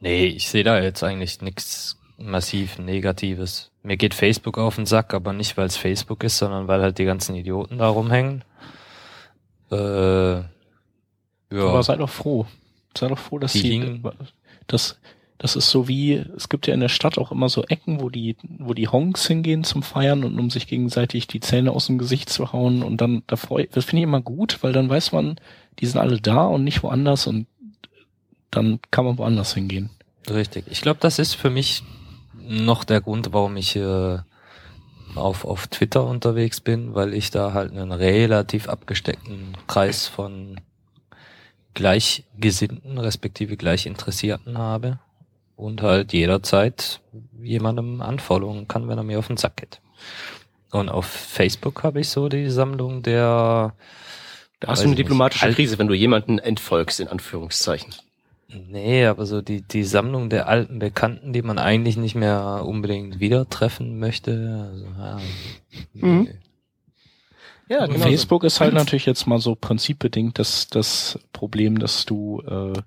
Nee, ich sehe da jetzt eigentlich nichts massiv Negatives. Mir geht Facebook auf den Sack, aber nicht, weil es Facebook ist, sondern weil halt die ganzen Idioten da rumhängen. Äh, ja. Aber sei doch froh. Sei doch froh, dass Die sie, hingen- das, ist so wie, es gibt ja in der Stadt auch immer so Ecken, wo die, wo die Honks hingehen zum Feiern und um sich gegenseitig die Zähne aus dem Gesicht zu hauen und dann, da freu, das finde ich immer gut, weil dann weiß man, die sind alle da und nicht woanders und dann kann man woanders hingehen. Richtig. Ich glaube, das ist für mich noch der Grund, warum ich äh, auf, auf Twitter unterwegs bin, weil ich da halt einen relativ abgesteckten Kreis von Gleichgesinnten, respektive Gleichinteressierten habe und halt jederzeit jemandem anfolgen kann, wenn er mir auf den Sack geht. Und auf Facebook habe ich so die Sammlung der Da hast du eine nicht. diplomatische Alt- Krise, wenn du jemanden entfolgst, in Anführungszeichen. Nee, aber so die, die Sammlung der alten Bekannten, die man eigentlich nicht mehr unbedingt wieder treffen möchte. Also, ja, Mhm. Ja, Und Facebook ist halt natürlich jetzt mal so prinzipbedingt das, das Problem, dass du, äh,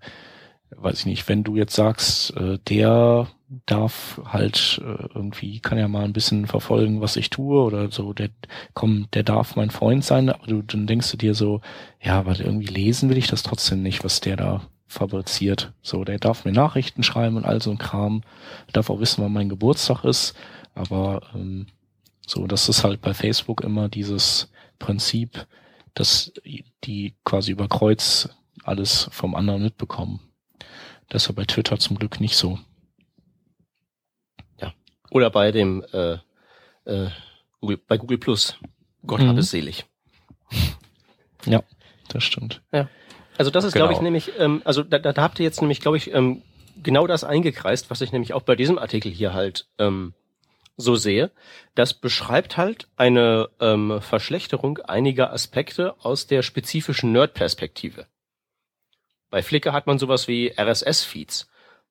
weiß ich nicht, wenn du jetzt sagst, äh, der darf halt äh, irgendwie, kann ja mal ein bisschen verfolgen, was ich tue oder so, der, komm, der darf mein Freund sein, aber du, dann denkst du dir so, ja, aber irgendwie lesen will ich das trotzdem nicht, was der da fabriziert. So, der darf mir Nachrichten schreiben und all so ein Kram, darf auch wissen, wann mein Geburtstag ist, aber ähm, so, das ist halt bei Facebook immer dieses Prinzip, dass die quasi über Kreuz alles vom anderen mitbekommen. Das ist ja bei Twitter zum Glück nicht so. Oder bei dem äh, äh, Google, bei Google Plus. Gott Mhm. hab es selig. Das stimmt. Also das ist, glaube ich, Genau. nämlich, ähm, also da, da, da habt ihr jetzt nämlich, glaube ich, ähm, genau das eingekreist, was ich nämlich auch bei diesem Artikel hier halt ähm, so sehe. Das beschreibt halt eine ähm, Verschlechterung einiger Aspekte aus der spezifischen Nerd-Perspektive. Bei Flickr hat man sowas wie RSS-Feeds.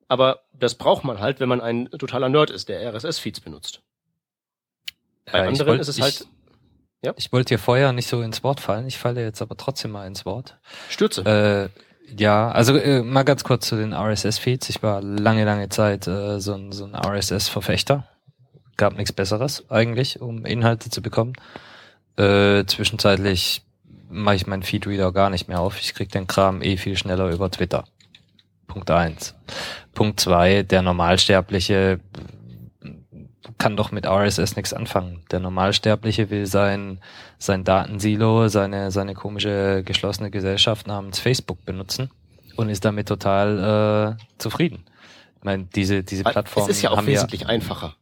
Aber das braucht man halt, wenn man ein totaler Nerd ist, der RSS-Feeds benutzt. Bei Ja, ich anderen wollt- ist es ich- halt Ja? Ich wollte dir vorher nicht so ins Wort fallen, ich falle jetzt aber trotzdem mal ins Wort. Stürze. Äh, ja, also äh, mal ganz kurz zu den RSS-Feeds. Ich war lange, lange Zeit äh, so ein, so ein RSS-Verfechter. Gab nichts Besseres eigentlich, um Inhalte zu bekommen. Äh, zwischenzeitlich mache ich meinen Feedreader gar nicht mehr auf. Ich krieg den Kram eh viel schneller über Twitter. Punkt eins. Punkt zwei, der Normalsterbliche kann doch mit RSS nichts anfangen. Der Normalsterbliche will sein, sein Datensilo, seine, seine komische geschlossene Gesellschaft namens Facebook benutzen und ist damit total äh, zufrieden. Ich meine, diese, diese Weil Plattformen es ist ja auch wesentlich einfacher.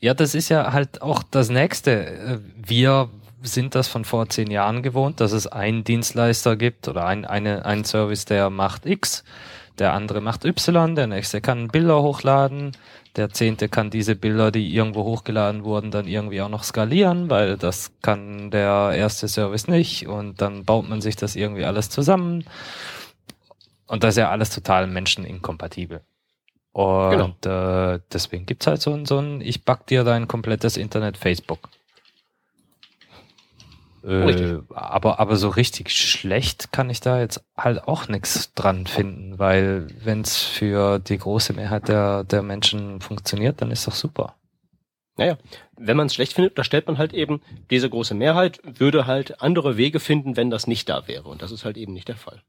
ja, das ist ja halt auch das Nächste. Äh, Wir sind das von vor zehn Jahren gewohnt, dass es einen Dienstleister gibt oder ein, eine, einen Service, der macht X, der andere macht Y, der nächste kann Bilder hochladen, der zehnte kann diese Bilder, die irgendwo hochgeladen wurden, dann irgendwie auch noch skalieren, weil das kann der erste Service nicht und dann baut man sich das irgendwie alles zusammen. Und das ist ja alles total menscheninkompatibel. Und äh, deswegen gibt's halt so ein, so ein, ich back dir dein komplettes Internet Facebook. Äh, aber, aber so richtig schlecht kann ich da jetzt halt auch nichts dran finden, weil wenn's für die große Mehrheit der, der Menschen funktioniert, dann ist doch super. Naja, wenn man es schlecht findet, da stellt man halt eben, diese große Mehrheit würde halt andere Wege finden, wenn das nicht da wäre. Und das ist halt eben nicht der Fall.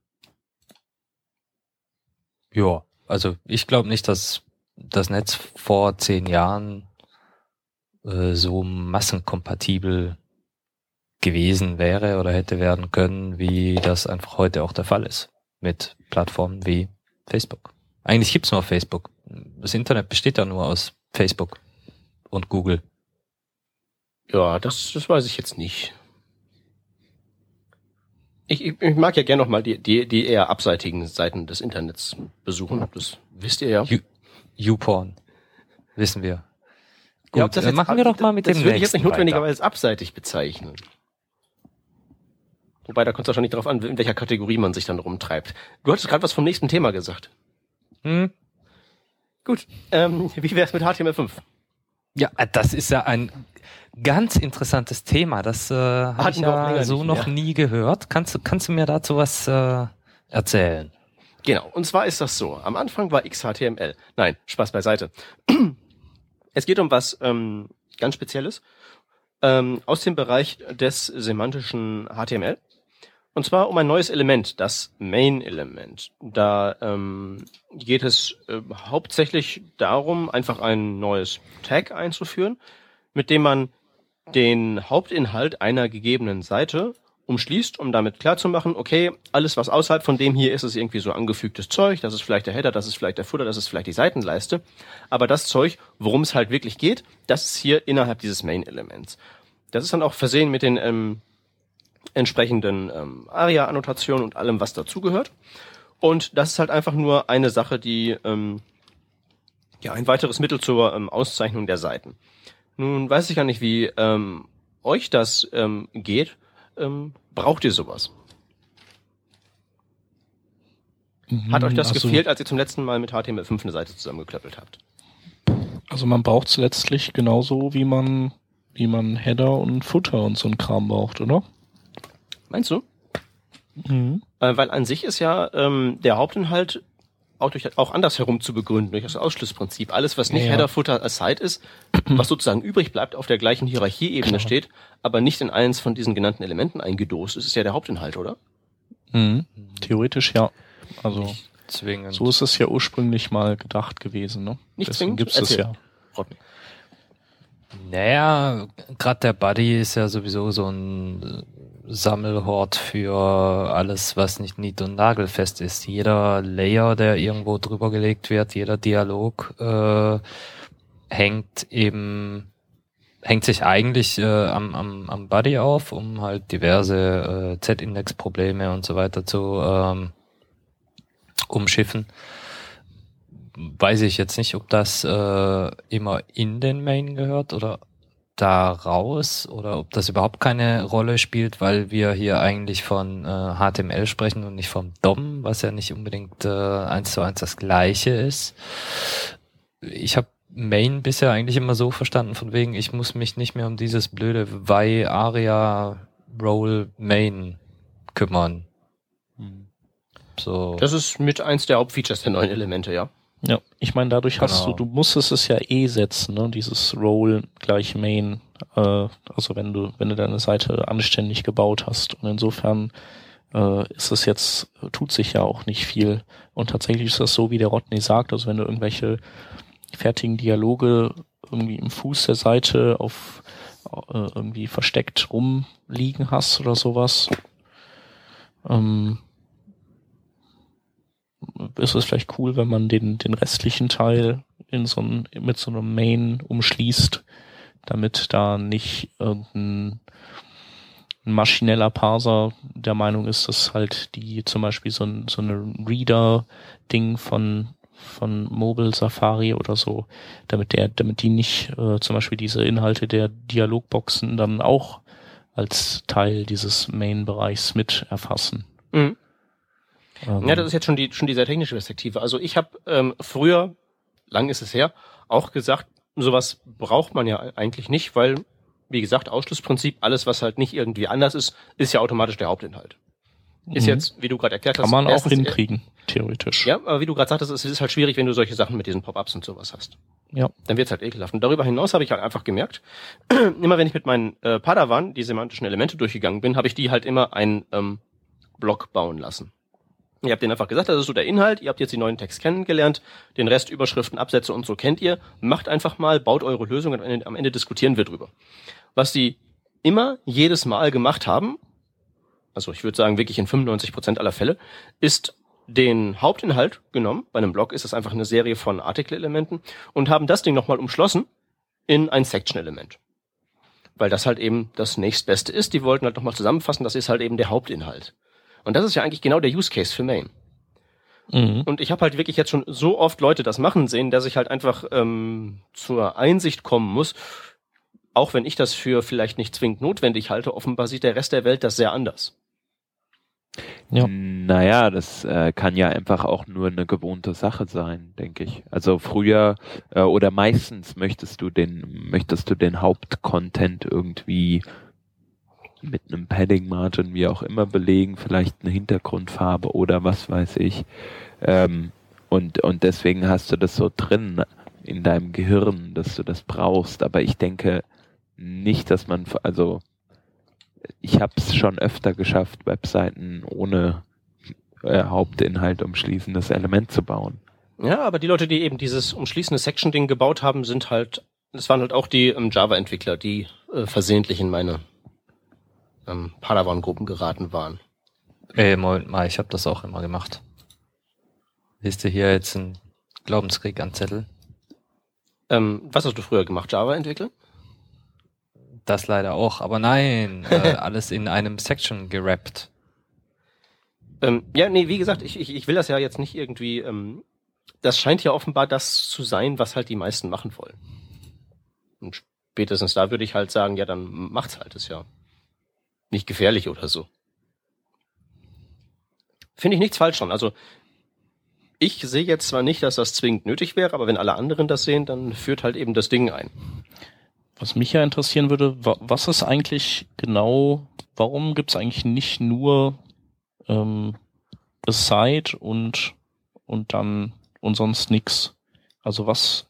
Ja, also ich glaube nicht, dass das Netz vor zehn Jahren äh, so massenkompatibel gewesen wäre oder hätte werden können, wie das einfach heute auch der Fall ist mit Plattformen wie Facebook. Eigentlich gibt's nur Facebook. Das Internet besteht ja nur aus Facebook und Google. Ja, das, das weiß ich jetzt nicht. Ich, ich, ich mag ja gerne noch mal die, die, die eher abseitigen Seiten des Internets besuchen. Das wisst ihr ja. You- YouPorn. Wissen wir. ja, Gut, äh, machen wir doch mal mit das dem würde ich jetzt nicht notwendigerweise abseitig bezeichnen. Wobei, da kommt es wahrscheinlich darauf an, in welcher Kategorie man sich dann rumtreibt. Du hattest gerade was vom nächsten Thema gesagt. Hm? Gut, ähm, wie wär's mit HTML5? Ja, äh, das ist ja ein ganz interessantes Thema. Das äh, habe ich ja so noch nie gehört. Kannst du, kannst du mir dazu was äh, erzählen? Genau, und zwar ist das so. Am Anfang war XHTML. Nein, Spaß beiseite. Es geht um was ähm, ganz Spezielles ähm, aus dem Bereich des semantischen HTML. Und zwar um ein neues Element, das Main-Element. Da ähm, geht es äh, hauptsächlich darum, einfach ein neues Tag einzuführen, mit dem man den Hauptinhalt einer gegebenen Seite umschließt, um damit klarzumachen, okay, alles, was außerhalb von dem hier ist, ist irgendwie so angefügtes Zeug, das ist vielleicht der Header, das ist vielleicht der Footer, das ist vielleicht die Seitenleiste. Aber das Zeug, worum es halt wirklich geht, das ist hier innerhalb dieses Main-Elements. Das ist dann auch versehen mit den ähm, entsprechenden ähm, ARIA-Annotationen und allem, was dazugehört. Und das ist halt einfach nur eine Sache, die ähm, ja ein weiteres Mittel zur ähm, Auszeichnung der Seiten. Nun weiß ich gar nicht, wie ähm, euch das ähm, geht. Ähm, braucht ihr sowas? Hat euch das also, gefehlt, als ihr zum letzten Mal mit HTML5 eine Seite zusammengeklöppelt habt? Also man braucht es letztlich genauso, wie man, wie man Header und Footer und so ein Kram braucht, oder? Meinst du? Mhm. Äh, weil an sich ist ja ähm, der Hauptinhalt auch, durch, auch andersherum zu begründen, durch das Ausschlussprinzip. Alles, was nicht Ja. Header, Footer, Aside ist, was sozusagen übrig bleibt, auf der gleichen Hierarchieebene Klar. steht, aber nicht in eins von diesen genannten Elementen eingedost ist, ist ja der Hauptinhalt, oder? Mhm. Theoretisch ja. Also Zwingend. so ist es ja ursprünglich mal gedacht gewesen, ne? Nicht Deswegen zwingend? gibt's das Erzähl. ja. Rodney. Naja, gerade der Buddy ist ja sowieso so ein Sammelhort für alles, was nicht nied- und nagelfest ist. Jeder Layer, der irgendwo drüber gelegt wird, jeder Dialog äh, hängt eben hängt sich eigentlich äh, am, am, am Buddy auf, um halt diverse äh, Z-Index-Probleme und so weiter zu ähm, umschiffen. Weiß ich jetzt nicht, ob das äh, immer in den Main gehört oder da raus oder ob das überhaupt keine Rolle spielt, weil wir hier eigentlich von äh, HTML sprechen und nicht vom DOM, was ja nicht unbedingt äh, eins zu eins das gleiche ist. Ich habe Main bisher eigentlich immer so verstanden, von wegen, ich muss mich nicht mehr um dieses blöde Why Aria Role Main kümmern. So. Das ist mit eins der Hauptfeatures der neuen Elemente, ja. Ja, ich meine, dadurch hast Genau. du, du musstest es ja eh setzen, ne? Dieses Role gleich Main, äh, also wenn du, wenn du deine Seite anständig gebaut hast. Und insofern äh, ist es jetzt, tut sich ja auch nicht viel. Und tatsächlich ist das so, wie der Rodney sagt, also wenn du irgendwelche fertigen Dialoge irgendwie im Fuß der Seite auf äh, irgendwie versteckt rumliegen hast oder sowas, ähm, ist es vielleicht cool, wenn man den, den restlichen Teil in so ein, mit so einem Main umschließt, damit da nicht irgendein ein maschineller Parser der Meinung ist, dass halt die zum Beispiel so ein, so eine Reader-Ding von von Mobile Safari oder so, damit der, damit die nicht äh, zum Beispiel diese Inhalte der Dialogboxen dann auch als Teil dieses Main-Bereichs mit erfassen. Mhm. Ähm, Ja, das ist jetzt schon die schon die sehr technische Perspektive. Also ich habe ähm, früher, lang ist es her, auch gesagt, sowas braucht man ja eigentlich nicht, weil wie gesagt Ausschlussprinzip, alles was halt nicht irgendwie anders ist, ist ja automatisch der Hauptinhalt. Ist Mhm. jetzt, wie du gerade erklärt hast, Kann man auch erstens- hinkriegen, theoretisch. Ja, aber wie du gerade sagtest, es ist halt schwierig, wenn du solche Sachen mit diesen Pop-ups und sowas hast. Ja. Dann wird's halt ekelhaft. Und darüber hinaus habe ich halt einfach gemerkt, immer wenn ich mit meinen äh, Padawan die semantischen Elemente durchgegangen bin, habe ich die halt immer einen ähm, Block bauen lassen. Ihr habt denen einfach gesagt, das ist so der Inhalt, ihr habt jetzt die neuen Text kennengelernt, den Rest Überschriften, Absätze und so kennt ihr. Macht einfach mal, baut eure Lösung und am Ende, diskutieren wir drüber. Was die immer jedes Mal gemacht haben, also ich würde sagen wirklich in 95 Prozent aller Fälle, ist den Hauptinhalt genommen, bei einem Blog ist es einfach eine Serie von Artikel-Elementen, und haben das Ding nochmal umschlossen in ein Section-Element. Weil das halt eben das nächstbeste ist. Die wollten halt nochmal zusammenfassen, das ist halt eben der Hauptinhalt. Und das ist ja eigentlich genau der Use Case für Main. Mhm. Und ich habe halt wirklich jetzt schon so oft Leute das machen sehen, dass ich halt einfach ähm, zur Einsicht kommen muss, auch wenn ich das für vielleicht nicht zwingend notwendig halte, offenbar sieht der Rest der Welt das sehr anders. Ja. Naja, das äh, kann ja einfach auch nur eine gewohnte Sache sein, denke ich. Also früher äh, oder meistens möchtest du den, möchtest du den Hauptcontent irgendwie mit einem Padding Margin, wie auch immer belegen, vielleicht eine Hintergrundfarbe oder was weiß ich. Ähm, und, und deswegen hast du das so drin in deinem Gehirn, dass du das brauchst. Aber ich denke nicht, dass man, also ich habe es schon öfter geschafft, Webseiten ohne äh, Hauptinhalt umschließendes Element zu bauen. Ja, aber die Leute, die eben dieses umschließende Section-Ding gebaut haben, sind halt, das waren halt auch die ähm, Java-Entwickler, die äh, versehentlich in meine ähm, Padawan-Gruppen geraten waren. Ey, Moment mal, ich habe das auch immer gemacht. Siehst du hier jetzt ein Glaubenskrieg an Zettel? Ähm, was hast du früher gemacht? Java entwickeln? Das leider auch, aber nein, äh, alles in einem Section gerappt. Ähm, ja, nee, wie gesagt, ich, ich, ich will das ja jetzt nicht irgendwie, ähm, das scheint ja offenbar das zu sein, was halt die meisten machen wollen. Und spätestens da würde ich halt sagen, ja, dann macht's halt, ist ja nicht gefährlich oder so. Finde ich nichts falsch dran. Also, ich sehe jetzt zwar nicht, dass das zwingend nötig wäre, aber wenn alle anderen das sehen, dann führt halt eben das Ding ein. Was mich ja interessieren würde, wa was ist eigentlich genau, warum gibt es eigentlich nicht nur ähm, Aside und, und dann und sonst nix? Also was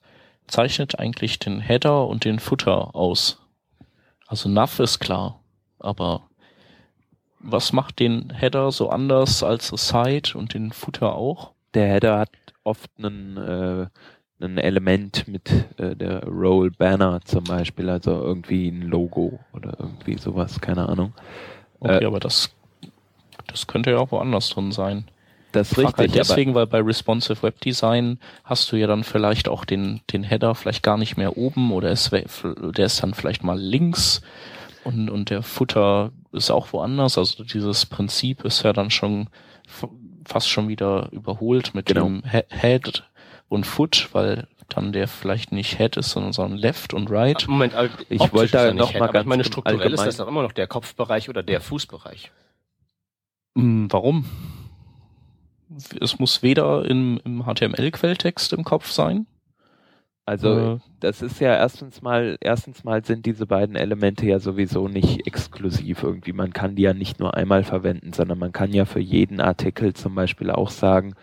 zeichnet eigentlich den Header und den Footer aus? Also Nav ist klar, aber was macht den Header so anders als Aside und den Footer auch? Der Header hat oft einen, äh, ein Element mit äh, der Roll Banner zum Beispiel, also irgendwie ein Logo oder irgendwie sowas, keine Ahnung. Okay, Äh, aber das, das könnte ja auch woanders drin sein. Das ist halt richtig, aber deswegen, weil bei Responsive Web Design hast du ja dann vielleicht auch den, den Header vielleicht gar nicht mehr oben oder we- der ist dann vielleicht mal links und, und der Footer ist auch woanders. Also dieses Prinzip ist ja dann schon fast schon wieder überholt mit Genau. dem He Head und Foot, weil dann der vielleicht nicht Head ist, sondern, sondern Left und Right. Moment, Ich wollte ist da ja nicht noch Head, mal aber ganz ich meine, strukturell ist Allgemeinen- das doch immer noch der Kopfbereich oder der Fußbereich. Hm, Warum? Es muss weder im, im HTML-Quelltext im Kopf sein. Also äh, das ist ja erstens mal, erstens mal sind diese beiden Elemente ja sowieso nicht exklusiv irgendwie. Man kann die ja nicht nur einmal verwenden, sondern man kann ja für jeden Artikel zum Beispiel auch sagen,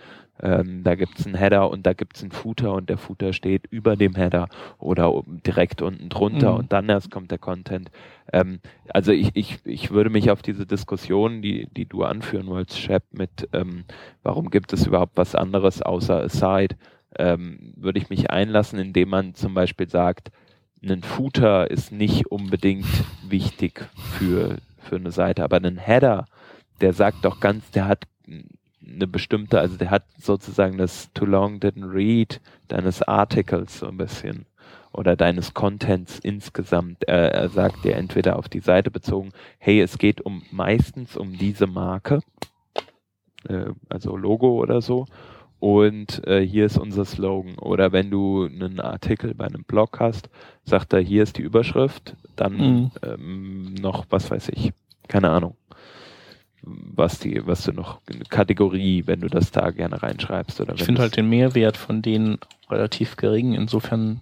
ähm, da gibt's einen Header und da gibt's einen Footer und der Footer steht über dem Header oder oben direkt unten drunter Mhm. und dann erst kommt der Content. Ähm, also ich, ich, ich würde mich auf diese Diskussion, die, die du anführen wolltest, Shep, mit ähm, warum gibt es überhaupt was anderes außer Aside, ähm, würde ich mich einlassen, indem man zum Beispiel sagt, ein Footer ist nicht unbedingt wichtig für, für eine Seite, aber ein Header, der sagt doch ganz, der hat eine bestimmte, also der hat sozusagen das Too Long Didn't Read deines Artikels so ein bisschen oder deines Contents insgesamt. Er, er sagt dir entweder auf die Seite bezogen, hey, es geht um meistens um diese Marke, äh, also Logo oder so, und äh, hier ist unser Slogan. Oder wenn du einen Artikel bei einem Blog hast, sagt er, hier ist die Überschrift, dann Mhm. ähm, noch, was weiß ich, keine Ahnung, was die, was du noch, eine Kategorie, wenn du das da gerne reinschreibst. Oder Ich finde halt den Mehrwert von denen relativ gering. Insofern,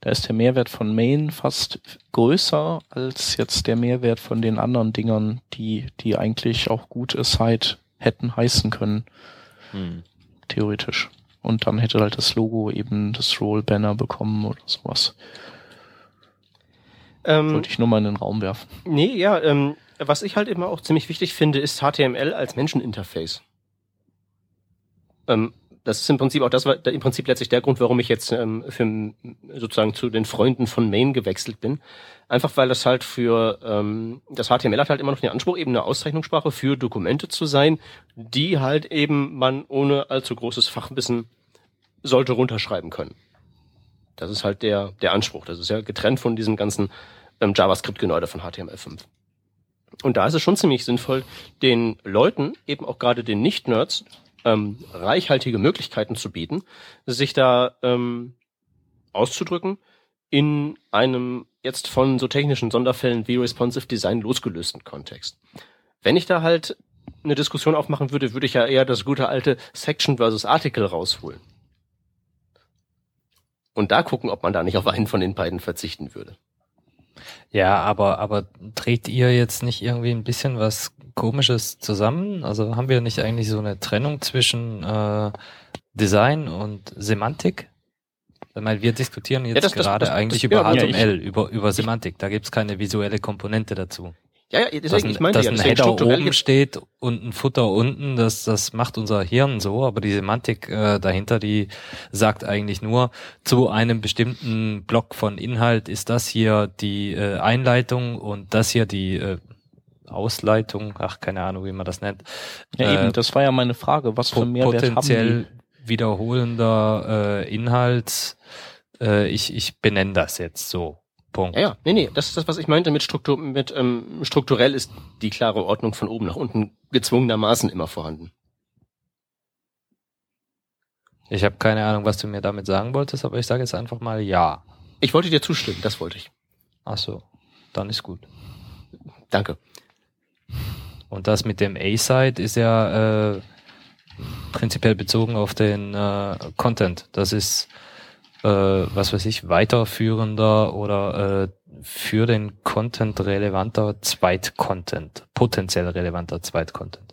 da ist der Mehrwert von Main fast größer als jetzt der Mehrwert von den anderen Dingern, die, die eigentlich auch gut Aside hätten heißen können, Hm. Theoretisch. Und dann hätte halt das Logo eben das Roll-Banner bekommen oder sowas. Ähm, Wollte ich nur mal in den Raum werfen. Nee, ja, ähm, was ich halt immer auch ziemlich wichtig finde, ist HTML als Menscheninterface. Ähm, Das ist im Prinzip auch das war im Prinzip letztlich der Grund, warum ich jetzt ähm, für, sozusagen zu den Freunden von Main gewechselt bin. Einfach weil das halt für ähm, das HTML hat halt immer noch den Anspruch, eben eine Auszeichnungssprache für Dokumente zu sein, die halt eben man ohne allzu großes Fachwissen sollte runterschreiben können. Das ist halt der der Anspruch. Das ist ja getrennt von diesem ganzen ähm, JavaScript-Genäude von HTML5. Und da ist es schon ziemlich sinnvoll, den Leuten, eben auch gerade den Nicht-Nerds, ähm, reichhaltige Möglichkeiten zu bieten, sich da ähm, auszudrücken in einem jetzt von so technischen Sonderfällen wie Responsive Design losgelösten Kontext. Wenn ich da halt eine Diskussion aufmachen würde, würde ich ja eher das gute alte Section versus Article rausholen. Und da gucken, ob man da nicht auf einen von den beiden verzichten würde. Ja, aber, aber dreht ihr jetzt nicht irgendwie ein bisschen was Komisches zusammen? Also haben wir nicht eigentlich so eine Trennung zwischen äh, Design und Semantik? Ich meine, wir diskutieren jetzt ja, das, gerade das, das, eigentlich über HTML, ja, über, über Semantik. Da gibt's keine visuelle Komponente dazu. Ja, ja, deswegen, ich meine, dass ja, ein Header oben steht und ein Futter unten, das, das macht unser Hirn so, aber die Semantik äh, dahinter, die sagt eigentlich nur, zu einem bestimmten Block von Inhalt ist das hier die äh, Einleitung und das hier die äh, Ausleitung, ach, keine Ahnung, wie man das nennt. Ja, äh, eben, das war ja meine Frage, was für Mehrwert potenziell haben die? wiederholender äh, Inhalt, äh, ich, ich benenne das jetzt so. Punkt. Ja, ja, nee, nee, das ist das, was ich meinte mit Struktur, mit ähm, strukturell ist die klare Ordnung von oben nach unten gezwungenermaßen immer vorhanden. Ich habe keine Ahnung, was du mir damit sagen wolltest, aber ich sage jetzt einfach mal ja. Ich wollte dir zustimmen, das wollte ich. Ach so, dann ist gut. Danke. Und das mit dem A-Side ist ja äh, prinzipiell bezogen auf den äh, Content. Das ist äh, was weiß ich, weiterführender oder äh, für den Content relevanter Zweitcontent, potenziell relevanter Zweitcontent.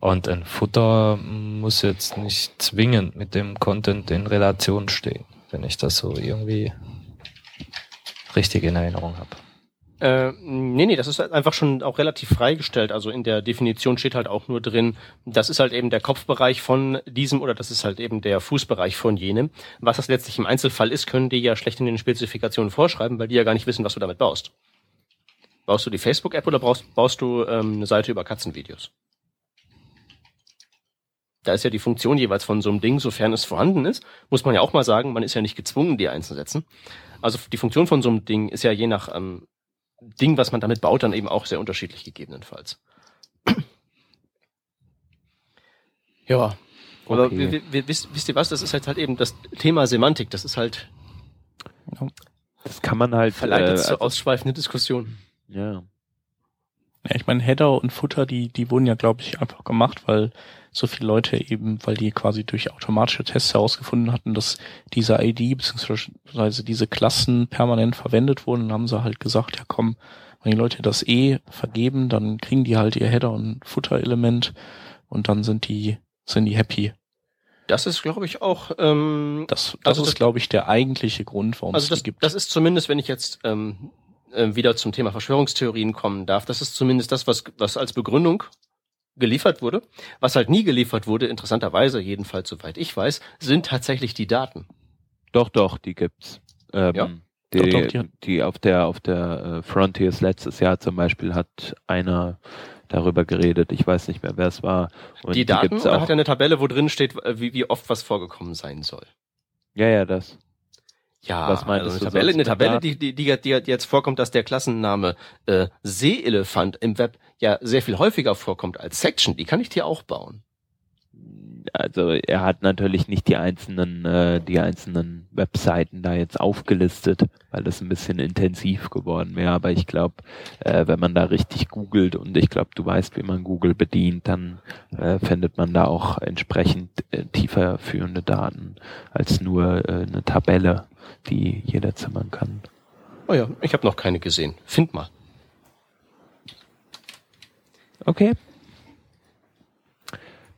Und ein Futter muss jetzt nicht zwingend mit dem Content in Relation stehen, wenn ich das so irgendwie richtig in Erinnerung habe. Äh, nee, nee, das ist halt einfach schon auch relativ freigestellt. Also in der Definition steht halt auch nur drin, das ist halt eben der Kopfbereich von diesem oder das ist halt eben der Fußbereich von jenem. Was das letztlich im Einzelfall ist, können die ja schlecht in den Spezifikationen vorschreiben, weil die ja gar nicht wissen, was du damit baust. Baust du die Facebook-App oder baust, baust du ähm, eine Seite über Katzenvideos? Da ist ja die Funktion jeweils von so einem Ding, sofern es vorhanden ist, muss man ja auch mal sagen, man ist ja nicht gezwungen, die einzusetzen. Also die Funktion von so einem Ding ist ja je nach ähm, Ding, was man damit baut, dann eben auch sehr unterschiedlich gegebenenfalls. ja. Aber okay. wisst, wisst ihr was? Das ist halt halt eben das Thema Semantik. Das ist halt. Das kann man halt. Verleitet äh, zu ausschweifende Diskussionen. Ja. Ja, ich meine, Header und Footer, die, die wurden ja, glaube ich, einfach gemacht, weil so viele Leute eben, weil die quasi durch automatische Tests herausgefunden hatten, dass diese ID bzw. diese Klassen permanent verwendet wurden, dann haben sie halt gesagt, ja komm, wenn die Leute das eh vergeben, dann kriegen die halt ihr Header- und Footer-Element und dann sind die, sind die happy. Das ist, glaube ich, auch. Ähm, das das also ist, glaube ich, der eigentliche Grund, warum also es das, die gibt. Das ist zumindest, wenn ich jetzt ähm, äh, wieder zum Thema Verschwörungstheorien kommen darf, das ist zumindest das, was, was als Begründung geliefert wurde. Was halt nie geliefert wurde, interessanterweise, jedenfalls soweit ich weiß, sind tatsächlich die Daten. Doch, doch, die gibt's. Ähm, ja. Die, doch, doch, die, die, auf der auf der äh, Frontiers letztes Jahr zum Beispiel hat einer darüber geredet. Ich weiß nicht mehr, wer es war. Und die Daten die oder hat er eine Tabelle, wo drin steht, äh, wie, wie oft was vorgekommen sein soll? Ja, ja, das. Ja, was meinst also eine Tabelle, eine Tabelle, die, die, die, die jetzt vorkommt, dass der Klassenname äh, Seeelefant im Web ja sehr viel häufiger vorkommt als Section, die kann ich dir auch bauen also er hat natürlich nicht die einzelnen, äh, die einzelnen Webseiten da jetzt aufgelistet, weil das ein bisschen intensiv geworden wäre. Aber ich glaube, äh, wenn man da richtig googelt und ich glaube, du weißt, wie man Google bedient, dann äh, findet man da auch entsprechend äh, tiefer führende Daten als nur äh, eine Tabelle, die jeder zimmern kann. Oh ja, ich habe noch keine gesehen. Find mal. Okay.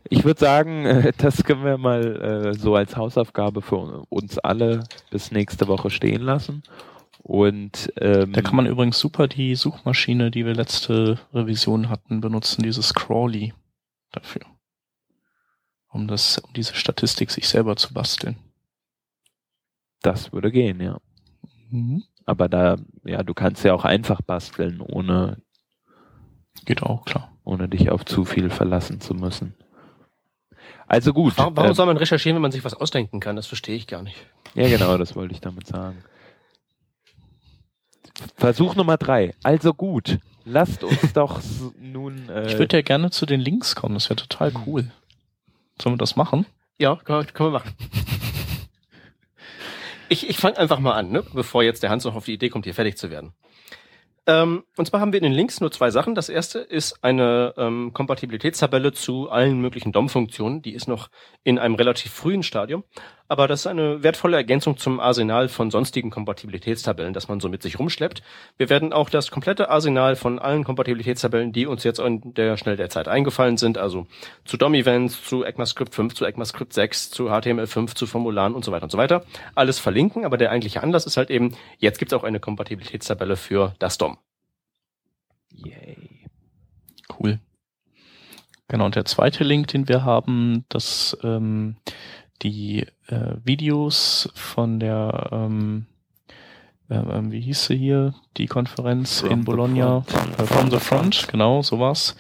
Ich würde sagen, äh, das können wir mal äh, so als Hausaufgabe für uns alle bis nächste Woche stehen lassen. Und ähm, da kann man übrigens super die Suchmaschine, die wir letzte Revision hatten, benutzen, dieses Crawly dafür. um das, um diese Statistik sich selber zu basteln. Das würde gehen, ja. Mhm. Aber da, ja, du kannst ja auch einfach basteln, ohne, Geht auch, klar. ohne dich auf zu viel verlassen zu müssen. Also gut. Warum, warum äh, soll man recherchieren, wenn man sich was ausdenken kann? Das verstehe ich gar nicht. ja, genau, das wollte ich damit sagen. Versuch Nummer drei. Also gut. Lasst uns doch nun. Äh, Ich würde ja gerne zu den Links kommen, das wäre total cool. Sollen wir das machen? Ja, können wir, können wir machen. Ich, ich fange einfach mal an, ne? bevor jetzt der Hans noch auf die Idee kommt, hier fertig zu werden. Ähm, und zwar haben wir in den Links nur zwei Sachen. Das erste ist eine ähm, Kompatibilitätstabelle zu allen möglichen DOM-Funktionen. Die ist noch in einem relativ frühen Stadium, aber das ist eine wertvolle Ergänzung zum Arsenal von sonstigen Kompatibilitätstabellen, das man so mit sich rumschleppt. Wir werden auch das komplette Arsenal von allen Kompatibilitätstabellen, die uns jetzt in der Schnell der Zeit eingefallen sind, also zu DOM-Events, zu ECMAScript 5, zu ECMAScript 6, zu HTML5, zu Formularen und so weiter und so weiter, alles verlinken. Aber der eigentliche Anlass ist halt eben, jetzt gibt es auch eine Kompatibilitätstabelle für das DOM. Yay. Cool. Genau, und der zweite Link, den wir haben, dass ähm, die äh, Videos von der, ähm, ähm, wie hieß sie hier, die Konferenz From in the Bologna, front. äh, From the Front, genau, sowas.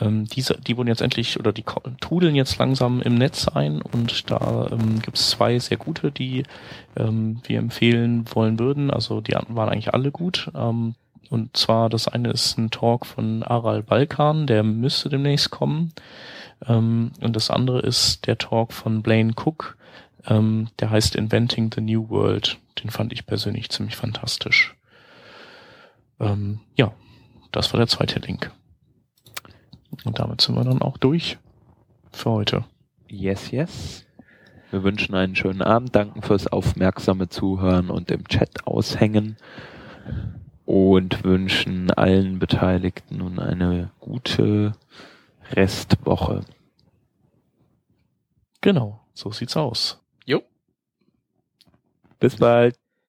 Ähm, diese, die wurden jetzt endlich, oder die trudeln jetzt langsam im Netz ein und da ähm, gibt es zwei sehr gute, die ähm, wir empfehlen wollen würden. Also die waren eigentlich alle gut. Ähm, und zwar das eine ist ein Talk von Aral Balkan, der müsste demnächst kommen. Ähm, und das andere ist der Talk von Blaine Cook, ähm, der heißt Inventing the New World. Den fand ich persönlich ziemlich fantastisch. Ähm, ja, das war der zweite Link. Und damit sind wir dann auch durch für heute. Yes, yes. Wir wünschen einen schönen Abend, danken fürs aufmerksame Zuhören und im Chat aushängen und wünschen allen Beteiligten nun eine gute Restwoche. Genau, so sieht's aus. Jo. Bis bald.